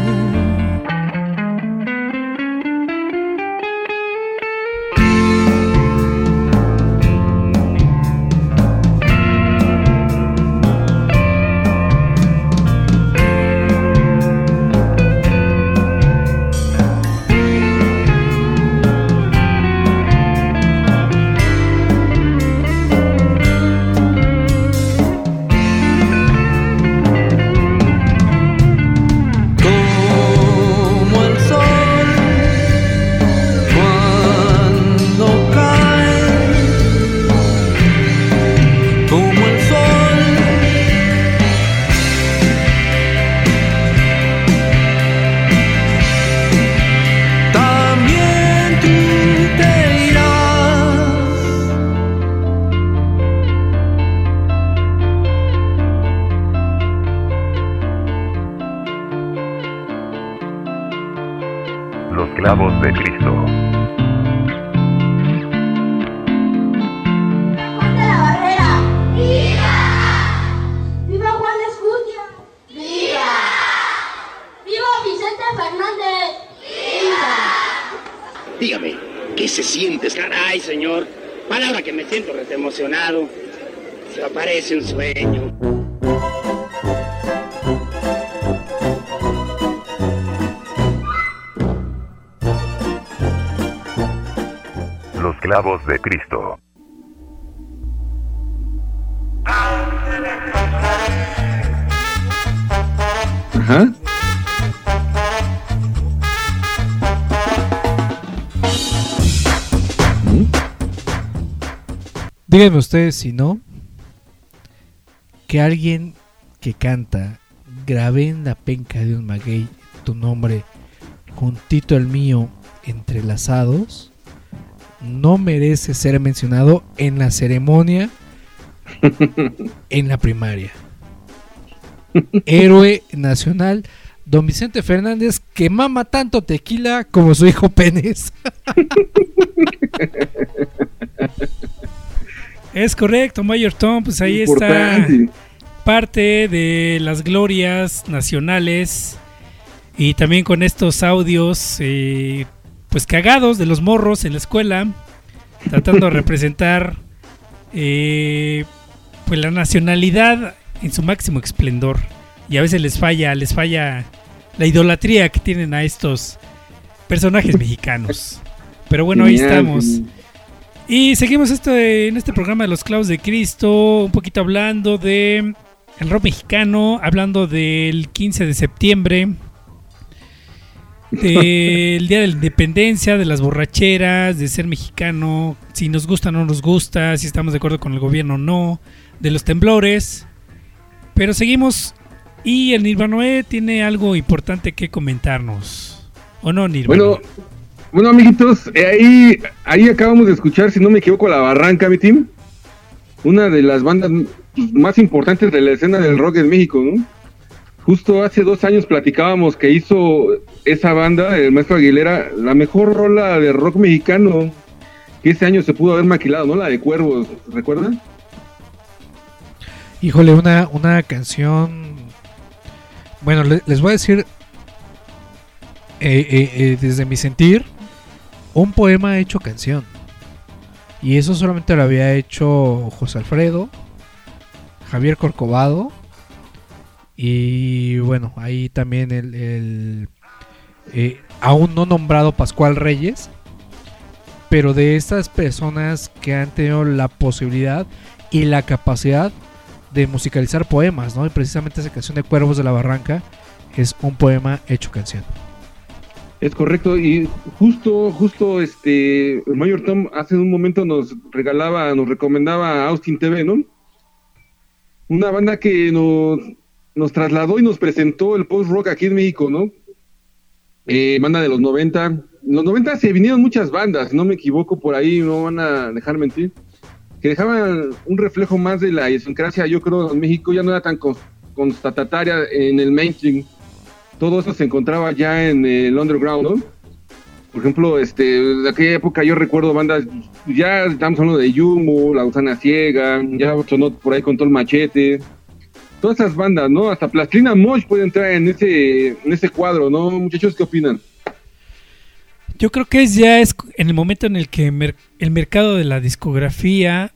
Se aparece un sueño. Los clavos de Cristo. Ajá. Díganme ustedes si no, que alguien que canta, grabé en la penca de un maguey tu nombre juntito al mío entrelazados, no merece ser mencionado en la ceremonia en la primaria. héroe nacional, don Vicente Fernández, que mama tanto tequila como su hijo Penes. Es correcto, Mayor Tom, pues ahí está parte de las glorias nacionales y también con estos audios eh, pues cagados de los morros en la escuela, tratando de representar eh, pues la nacionalidad en su máximo esplendor y a veces les falla, les falla la idolatría que tienen a estos personajes mexicanos. Pero bueno, ahí estamos. Y seguimos esto en este programa de los clavos de Cristo, un poquito hablando de el rock mexicano, hablando del 15 de septiembre, del Día de la Independencia, de las borracheras, de ser mexicano, si nos gusta o no nos gusta, si estamos de acuerdo con el gobierno o no, de los temblores. Pero seguimos y el Nirvanoé tiene algo importante que comentarnos. ¿O no, Nirvana? Bueno, bueno, amiguitos, eh, ahí, ahí acabamos de escuchar, si no me equivoco, La Barranca, mi team. Una de las bandas más importantes de la escena del rock en México, ¿no? Justo hace dos años platicábamos que hizo esa banda, el maestro Aguilera, la mejor rola de rock mexicano que ese año se pudo haber maquilado, ¿no? La de Cuervos, ¿recuerdan? Híjole, una, una canción. Bueno, le- les voy a decir eh, eh, desde mi sentir, un poema hecho canción. Y eso solamente lo había hecho José Alfredo, Javier Corcovado y bueno, ahí también el, eh, aún no nombrado Pascual Reyes. Pero de estas personas que han tenido la posibilidad y la capacidad de musicalizar poemas, ¿no? Y precisamente esa canción de Cuervos de la Barranca es un poema hecho canción. Es correcto, y justo, justo, este, Mayor Tom hace un momento nos regalaba, nos recomendaba Austin TV, ¿no? Una banda que nos, nos trasladó y nos presentó el post-rock aquí en México, ¿no? Eh, banda de los 90. En los 90 se vinieron muchas bandas, si no me equivoco, por ahí no van a dejar mentir, que dejaban un reflejo más de la idiosincrasia, yo creo, en México ya no era tan cons- constatataria en el mainstream todo eso se encontraba ya en el underground, ¿no? Por ejemplo, este, de aquella época yo recuerdo bandas, ya estamos hablando de Yumo, La Usana Ciega, ya sonó por ahí con todo el machete, todas esas bandas, ¿no? Hasta Plastilina Mosh puede entrar en ese, en ese cuadro, ¿no? Muchachos, ¿qué opinan? Yo creo que es ya es en el momento en el que el mercado de la discografía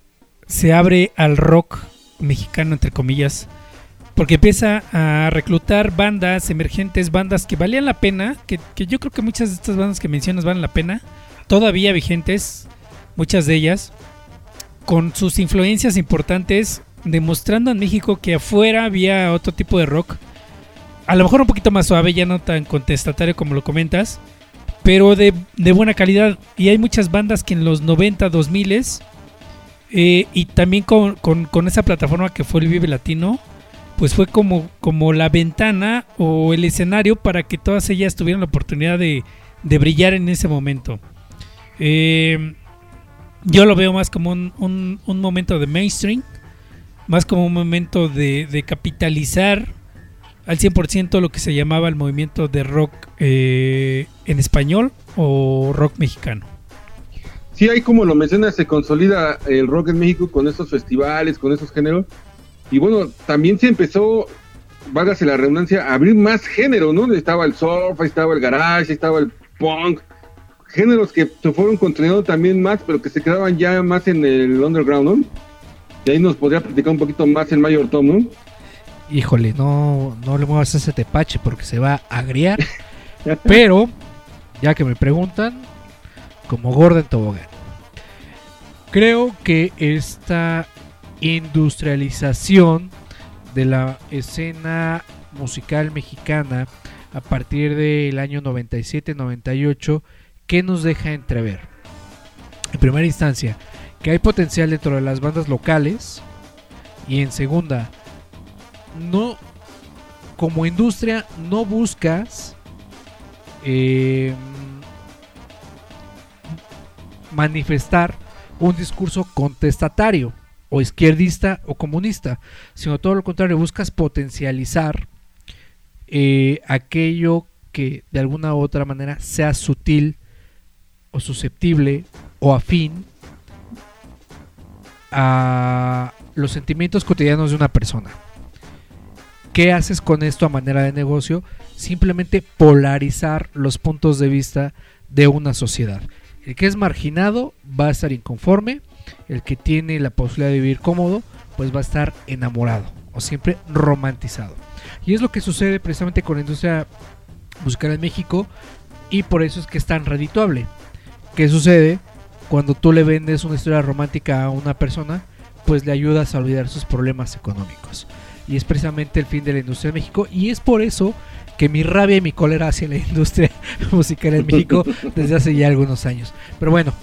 se abre al rock mexicano, entre comillas, porque empieza a reclutar bandas emergentes, bandas que valían la pena, que, que yo creo que muchas de estas bandas que mencionas valen la pena, todavía vigentes, muchas de ellas, con sus influencias importantes, demostrando en México que afuera había otro tipo de rock, a lo mejor un poquito más suave, ya no tan contestatario como lo comentas, pero de, de buena calidad. Y hay muchas bandas que en los 90, 2000 eh, y también con, con- con esa plataforma que fue el Vive Latino, pues fue como, como la ventana o el escenario para que todas ellas tuvieran la oportunidad de, de brillar en ese momento. Eh, yo lo veo más como un, un- momento de mainstream, más como un momento de, de capitalizar al 100% lo que se llamaba el movimiento de rock eh, en español o rock mexicano. Sí, ahí como lo mencionas, se consolida el rock en México con estos festivales, con esos géneros. Y bueno, también se empezó, válgase la redundancia, a abrir más género, ¿no? Estaba el surf, estaba el garage, estaba el punk. Géneros que se fueron construyendo también más, pero que se quedaban ya más en el underground, ¿no? Y ahí nos podría platicar un poquito más el Mayor Tom, ¿no? Híjole, no, no le muevas ese tepache porque se va a agriar. Pero, ya que me preguntan, como Gordon Tobogán. Creo que esta industrialización de la escena musical mexicana a partir del año 97-98, ¿qué nos deja entrever? En primera instancia, que hay potencial dentro de las bandas locales. Y en segunda, no como industria no buscas eh, manifestar un discurso contestatario. O izquierdista o comunista, sino todo lo contrario, buscas potencializar eh, aquello que de alguna u otra manera sea sutil o susceptible o afín a los sentimientos cotidianos de una persona. ¿Qué haces con esto a manera de negocio? Simplemente polarizar los puntos de vista de una sociedad. El que es marginado va a estar inconforme, el que tiene la posibilidad de vivir cómodo, pues va a estar enamorado o siempre romantizado. Y es lo que sucede precisamente con la industria musical en México y por eso es que es tan redituable. ¿Qué sucede? Cuando tú le vendes una historia romántica a una persona, pues le ayudas a olvidar sus problemas económicos. Y es precisamente el fin de la industria en México y es por eso que mi rabia y mi cólera hacia la industria musical en México desde hace ya algunos años. Pero bueno,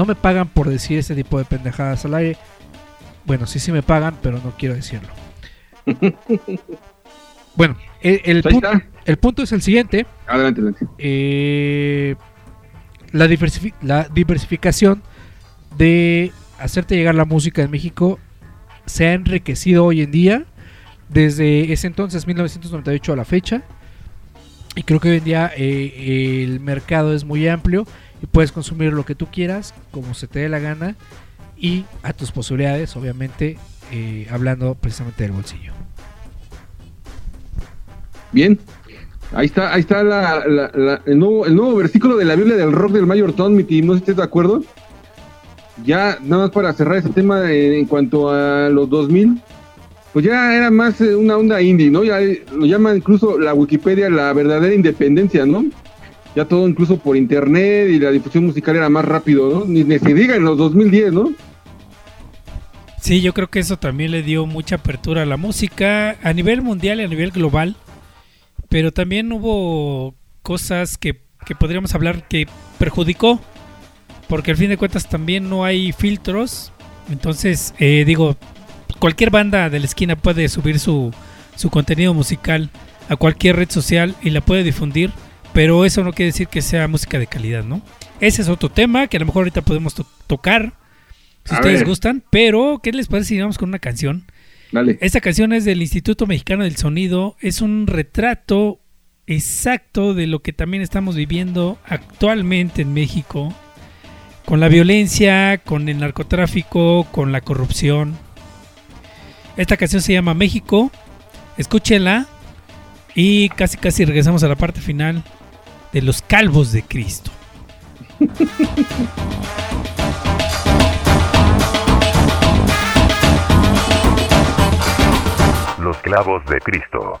no me pagan por decir ese tipo de pendejadas al aire. Bueno, sí, sí me pagan, pero no quiero decirlo. Bueno, el, punto, el punto es el siguiente. Adelante, adelante. Eh, la, diversifi- la diversificación de hacerte llegar la música en México se ha enriquecido hoy en día desde ese entonces 1998 a la fecha y creo que hoy en día eh, el mercado es muy amplio y puedes consumir lo que tú quieras como se te dé la gana y a tus posibilidades obviamente eh, hablando precisamente del bolsillo Bien. Ahí está, ahí está la- la- la- el, nuevo, versículo de la Biblia del rock del Mayor Tom, mi team. No si estés de acuerdo. Ya, nada más para cerrar ese tema eh, en cuanto a los 2000, pues ya era más eh, una onda indie, ¿no? Ya lo llaman incluso la Wikipedia la verdadera independencia, ¿no? Ya todo incluso por internet y la difusión musical era más rápido, ¿no? Ni, ni se diga en los 2010, ¿no? Sí, yo creo que eso también le dio mucha apertura a la música a nivel mundial y a nivel global. Pero también hubo cosas que, que podríamos hablar que perjudicó. Porque al fin de cuentas también no hay filtros. Entonces, eh, digo, cualquier banda de la esquina puede subir su, su contenido musical a cualquier red social y la puede difundir. Pero eso no quiere decir que sea música de calidad, ¿no? Ese es otro tema que a lo mejor ahorita podemos to- tocar. Si A ustedes ver. gustan. Pero, ¿qué les parece si vamos con una canción? Dale. Esta canción es del Instituto Mexicano del Sonido. Es un retrato exacto de lo que también estamos viviendo actualmente en México. Con la violencia, con el narcotráfico, con la corrupción. Esta canción se llama México. Escúchenla. Y casi casi regresamos a la parte final de Los Calvos de Cristo. Los clavos de Cristo.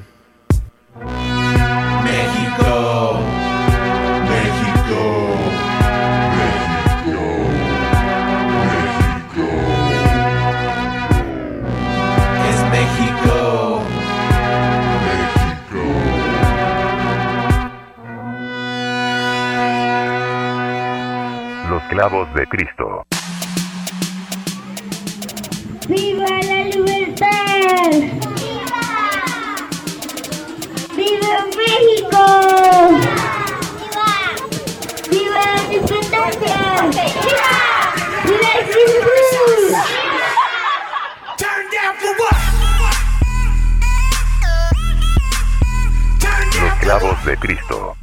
Clavos de Cristo. ¡Viva la libertad! ¡Viva México! ¡Viva la independencia! ¡Viva Jesús! Los clavos de Cristo.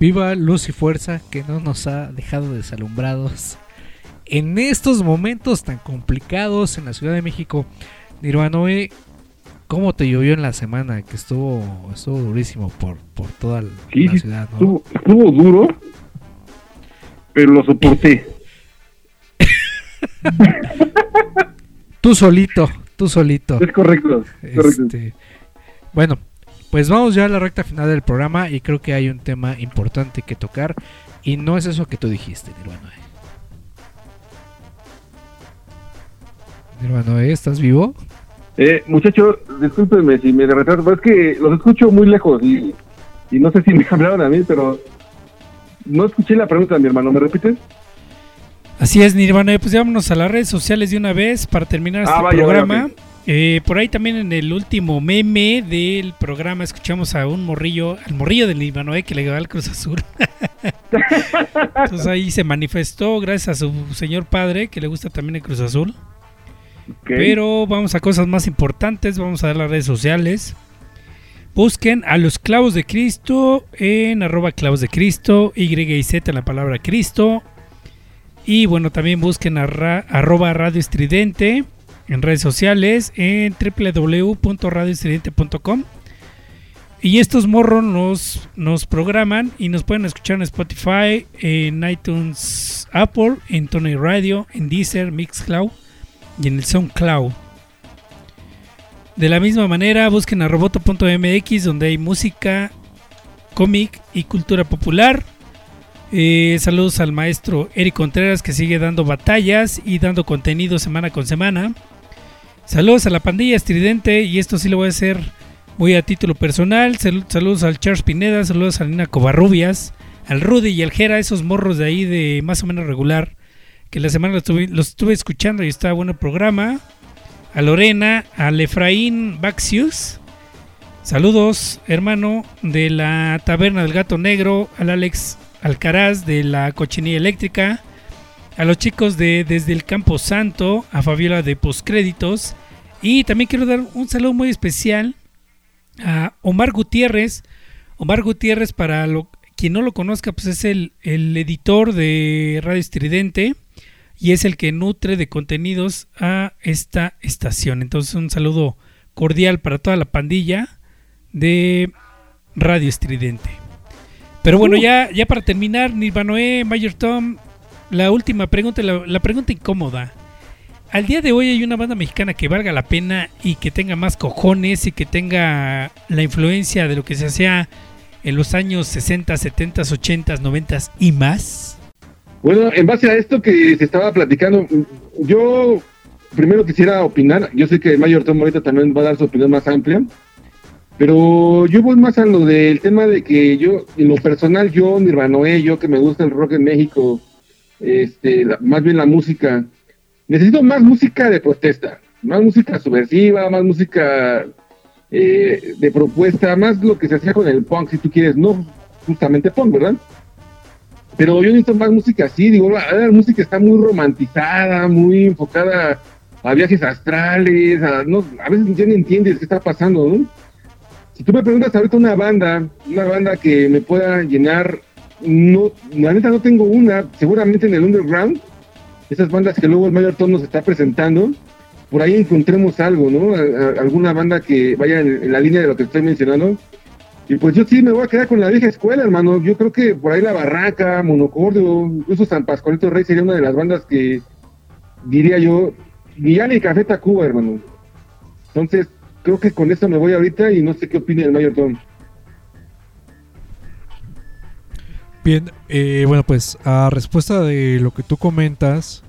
Viva luz y fuerza que no nos ha dejado desalumbrados en estos momentos tan complicados en la Ciudad de México. Nirvanoe, ¿cómo te llovió en la semana? Que estuvo, estuvo durísimo por, por toda la, Sí, ciudad, ¿no? estuvo, estuvo duro, pero lo soporté. Tú solito, tú solito. Es correcto, es correcto. Este, bueno, pues vamos ya a la recta final del programa y creo que hay un tema importante que tocar y no es eso que tú dijiste, Nirvanoe. Nirvanoe, ¿estás vivo? Eh, muchachos, discúlpenme si me retraso, pero es que los escucho muy lejos y, y no sé si me hablaron a mí, pero no escuché la pregunta de mi hermano. ¿Me repites? Así es, Nirvana. Pues ya vámonos a las redes sociales de una vez para terminar este Ah, vaya, programa. vaya. Eh, por ahí también en el último meme del programa escuchamos a un morrillo, al morrillo del Nirvanoe que le va al Cruz Azul. Entonces ahí se manifestó gracias a su señor padre que le gusta también el Cruz Azul. Pero vamos a cosas más importantes, vamos a dar las redes sociales. Busquen a los clavos de Cristo en arroba clavos de Cristo, Y y Z en la palabra Cristo. Y bueno, también busquen a ra- arroba radio estridente en redes sociales en www.radioestridente.com. Y estos morros nos, programan y nos pueden escuchar en Spotify, en iTunes, Apple, en Tony Radio, en Deezer, Mixcloud y en el SoundCloud. De la misma manera, busquen a roboto.mx donde hay música, cómic y cultura popular. Eh, saludos al maestro Eric Contreras que sigue dando batallas y dando contenido semana con semana. Saludos a la pandilla estridente y esto sí lo voy a hacer muy a título personal. Sal- saludos al Charles Pineda, saludos a Nina Covarrubias, al Rudy y al Jera, esos morros de ahí de más o menos regular. Que la semana los estuve, los estuve escuchando y está bueno el programa. A Lorena, al Efraín Baxius. Saludos, hermano, de la Taberna del Gato Negro, al Alex Alcaraz de la Cochinilla Eléctrica, a los chicos de Desde el Campo Santo, a Fabiola de Postcréditos, y también quiero dar un saludo muy especial a Omar Gutiérrez. Omar Gutiérrez, para lo, quien no lo conozca, pues es el, el editor de Radio Estridente y es el que nutre de contenidos a esta estación. Entonces un saludo cordial para toda la pandilla de Radio Estridente. Pero bueno, ya, ya para terminar, Nirvanoe, Mayor Tom, la última pregunta, la, pregunta incómoda. Al día de hoy hay una banda mexicana que valga la pena y que tenga más cojones y que tenga la influencia de lo que se hacía en los años 60, 70, 80, 90 y más. Bueno, en base a esto que se estaba platicando, yo primero quisiera opinar. Yo sé que Mayor Tom ahorita también va a dar su opinión más amplia. Pero yo voy más a lo del tema de que yo, en lo personal, yo, Nirvanoé, yo que me gusta el rock en México, este, más bien la música, necesito más música de protesta, más música subversiva, más música eh, de propuesta, más lo que se hacía con el punk, si tú quieres, no justamente punk, ¿verdad? Pero yo necesito más música así, digo, la, la música está muy romantizada, muy enfocada a viajes astrales, a, no, a veces ya no entiendes qué está pasando, ¿no? Si tú me preguntas ahorita una banda, una banda que me pueda llenar, no, la neta no tengo una, seguramente en el underground, esas bandas que luego el Mayor Tom nos está presentando, por ahí encontremos algo, ¿no? Alguna banda que vaya en, la línea de lo que estoy mencionando. Y pues yo sí me voy a quedar con la vieja escuela, hermano. Yo creo que por ahí La Barraca, Monocordio, incluso San Pascualito Rey sería una de las bandas que diría yo, Guillán y Café Tacuba, hermano. Entonces, creo que con esto me voy ahorita y no sé qué opina el Mayor Tom. Bien, eh, bueno, pues a respuesta de lo que tú comentas,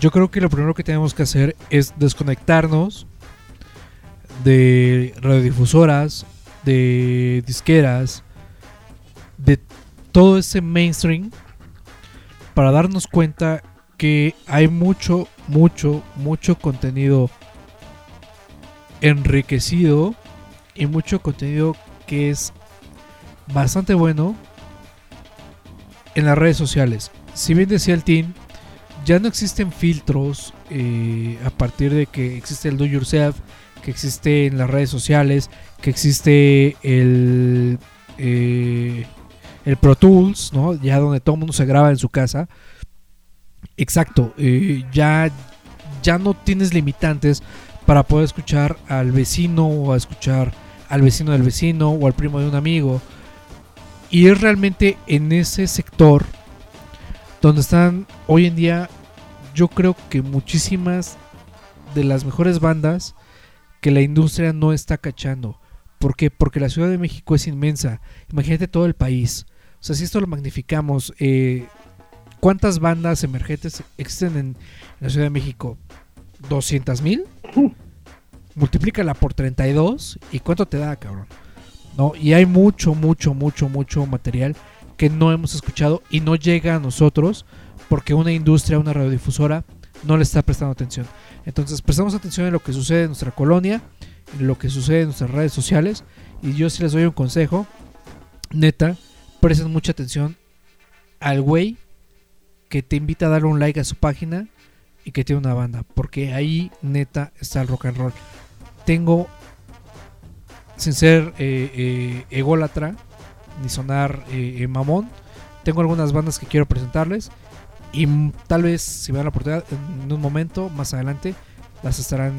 yo creo que lo primero que tenemos que hacer es desconectarnos de radiodifusoras, de disqueras, de todo ese mainstream para darnos cuenta que hay mucho, mucho, mucho contenido enriquecido y mucho contenido que es bastante bueno en las redes sociales. Si bien decía el team, ya no existen filtros eh, a partir de que existe el do yourself, que existe en las redes sociales, que existe el, eh, el Pro Tools, ¿no? Ya donde todo el mundo se graba en su casa. Exacto, eh, ya, ya no tienes limitantes para poder escuchar al vecino o a escuchar al vecino del vecino o al primo de un amigo. Y es realmente en ese sector donde están hoy en día, yo creo que muchísimas de las mejores bandas que la industria no está cachando. ¿Por qué? Porque la Ciudad de México es inmensa. Imagínate todo el país. O sea, si esto lo magnificamos, eh, ¿cuántas bandas emergentes existen en la Ciudad de México? ¿200 mil? Multiplícala por 32 y ¿cuánto te da, cabrón? Y hay mucho, mucho, mucho, mucho material que no hemos escuchado y no llega a nosotros porque una industria, una radiodifusora no le está prestando atención. Entonces, prestamos atención en lo que sucede en nuestra colonia, en lo que sucede en nuestras redes sociales y yo sí les doy un consejo, neta, presten mucha atención al güey que te invita a darle un like a su página y que tiene una banda, porque ahí neta está el rock and roll. Tengo sin ser eh, eh, ególatra ni sonar eh, eh, mamón, tengo algunas bandas que quiero presentarles y tal vez si me dan la oportunidad en un momento más adelante las estarán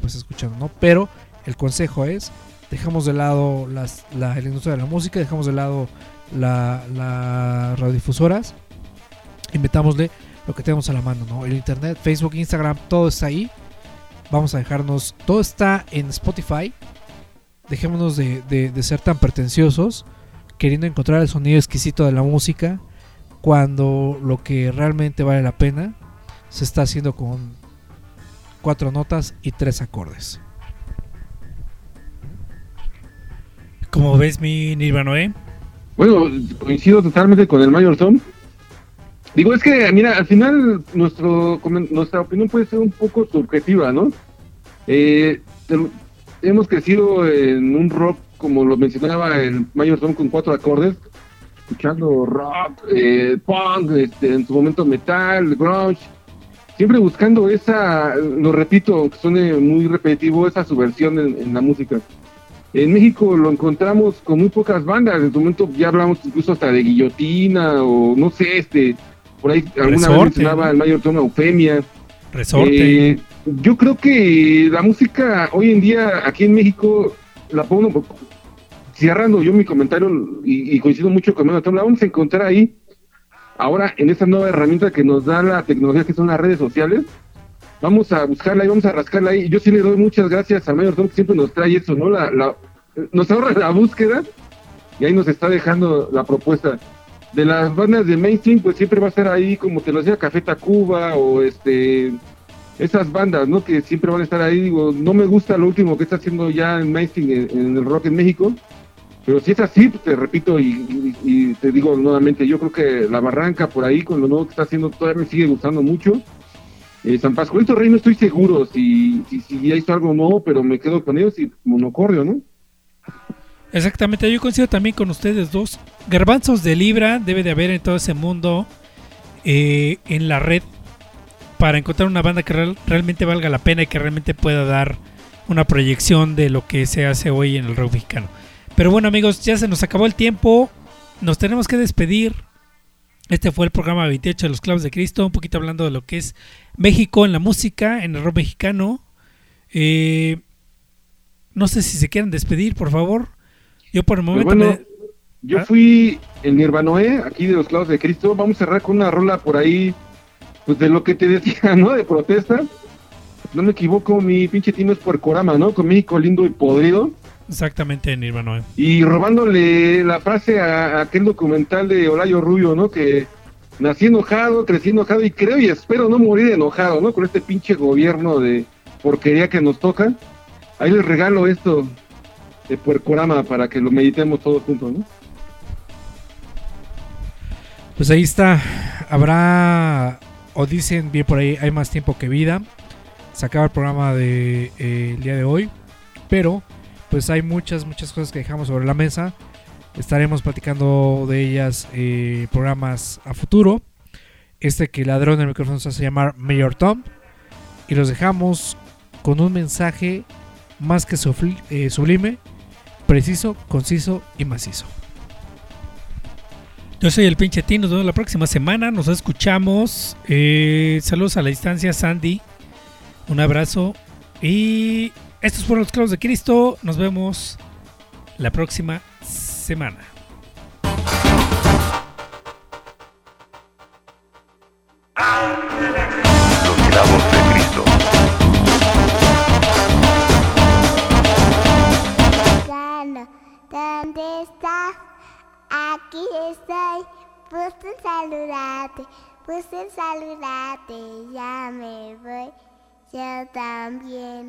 pues escuchando, ¿no? Pero el consejo es dejamos de lado las, la, la industria de la música, dejamos de lado la, las radiodifusoras y lo que tenemos a la mano, ¿no? El internet, Facebook, Instagram, todo está ahí. Vamos a dejarnos, todo está en Spotify dejémonos de, de- de ser tan pretenciosos, queriendo encontrar el sonido exquisito de la música, cuando lo que realmente vale la pena se está haciendo con cuatro notas y tres acordes. Como ves mi Nirvanoe? Bueno, coincido totalmente con el Mayor Tom. Digo, es que, mira, al final nuestro, nuestra opinión puede ser un poco subjetiva, ¿no? Eh, hemos crecido en un rock, como lo mencionaba el Mayor Tom, con cuatro acordes, escuchando rock, eh, punk, este, en su momento metal, grunge, siempre buscando esa, lo repito, aunque suene muy repetitivo, esa subversión en, en la música. En México lo encontramos con muy pocas bandas. En su momento ya hablamos incluso hasta de guillotina o no sé, este. Por ahí alguna vez mencionaba el mayor tono Eufemia. Resorte. Eh, yo creo que la música hoy en día aquí en México la pongo cerrando yo mi comentario y, coincido mucho con Manuel la vamos a encontrar ahí ahora en esta nueva herramienta que nos da la tecnología que son las redes sociales. Vamos a buscarla y vamos a rascarla ahí. Yo sí le doy muchas gracias a Mayor Tom que siempre nos trae eso, ¿no? Nos ahorra la búsqueda y ahí nos está dejando la propuesta. De las bandas de mainstream, pues siempre va a estar ahí, como te lo decía, Café Tacuba o este esas bandas, ¿no? Que siempre van a estar ahí. Digo, no me gusta lo último que está haciendo ya en mainstream en, el rock en México, pero si es así, pues, te repito y te digo nuevamente, yo creo que La Barranca por ahí, con lo nuevo que está haciendo, todavía me sigue gustando mucho. Eh, San Pascualito Rey no estoy seguro si, si, si ya hizo algo nuevo, pero me quedo con ellos y Monocordio, ¿no? Exactamente, yo coincido también con ustedes dos. Garbanzos de libra debe de haber en todo ese mundo eh, en la red para encontrar una banda que real- realmente valga la pena y que realmente pueda dar una proyección de lo que se hace hoy en el rock mexicano. Pero bueno amigos, ya se nos acabó el tiempo, nos tenemos que despedir. Este fue el programa 28 de los Clavos de Cristo, un poquito hablando de lo que es México en la música, en el rock mexicano. Eh, no sé si se quieren despedir, por favor. Yo por el momento bueno, me- yo fui el Nirvanoé, aquí de los clavos de Cristo. Vamos a cerrar con una rola por ahí, pues de lo que te decía, ¿no? De protesta. No me equivoco, mi pinche team es Puercorama, ¿no? Con México lindo y podrido. Exactamente, Nirvana. Y robándole la frase a, a aquel documental de Olayo Rubio, ¿no? Que nací enojado, crecí enojado y creo y espero no morir enojado, ¿no? Con este pinche gobierno de porquería que nos toca. Ahí les regalo esto de Puercorama para que lo meditemos todos juntos, ¿no? Pues ahí está. Habrá, o dicen bien por ahí, hay más tiempo que vida. Se acaba el programa de eh, día de hoy. Pero, pues hay muchas, muchas cosas que dejamos sobre la mesa. Estaremos platicando de ellas eh, programas a futuro. Este que ladrón del micrófono se hace llamar Mayor Tom. Y los dejamos con un mensaje más que eh, sublime, preciso, conciso y macizo. Yo soy el pinche Tim, nos vemos la próxima semana, nos escuchamos. Eh, saludos a la distancia, Sandy. Un abrazo. Y estos fueron los clavos de Cristo. Nos vemos la próxima semana. Los clavos de Cristo. ¿dónde estás? Aquí estoy, gusto en saludarte, gusto en saludarte, ya me voy, yo también.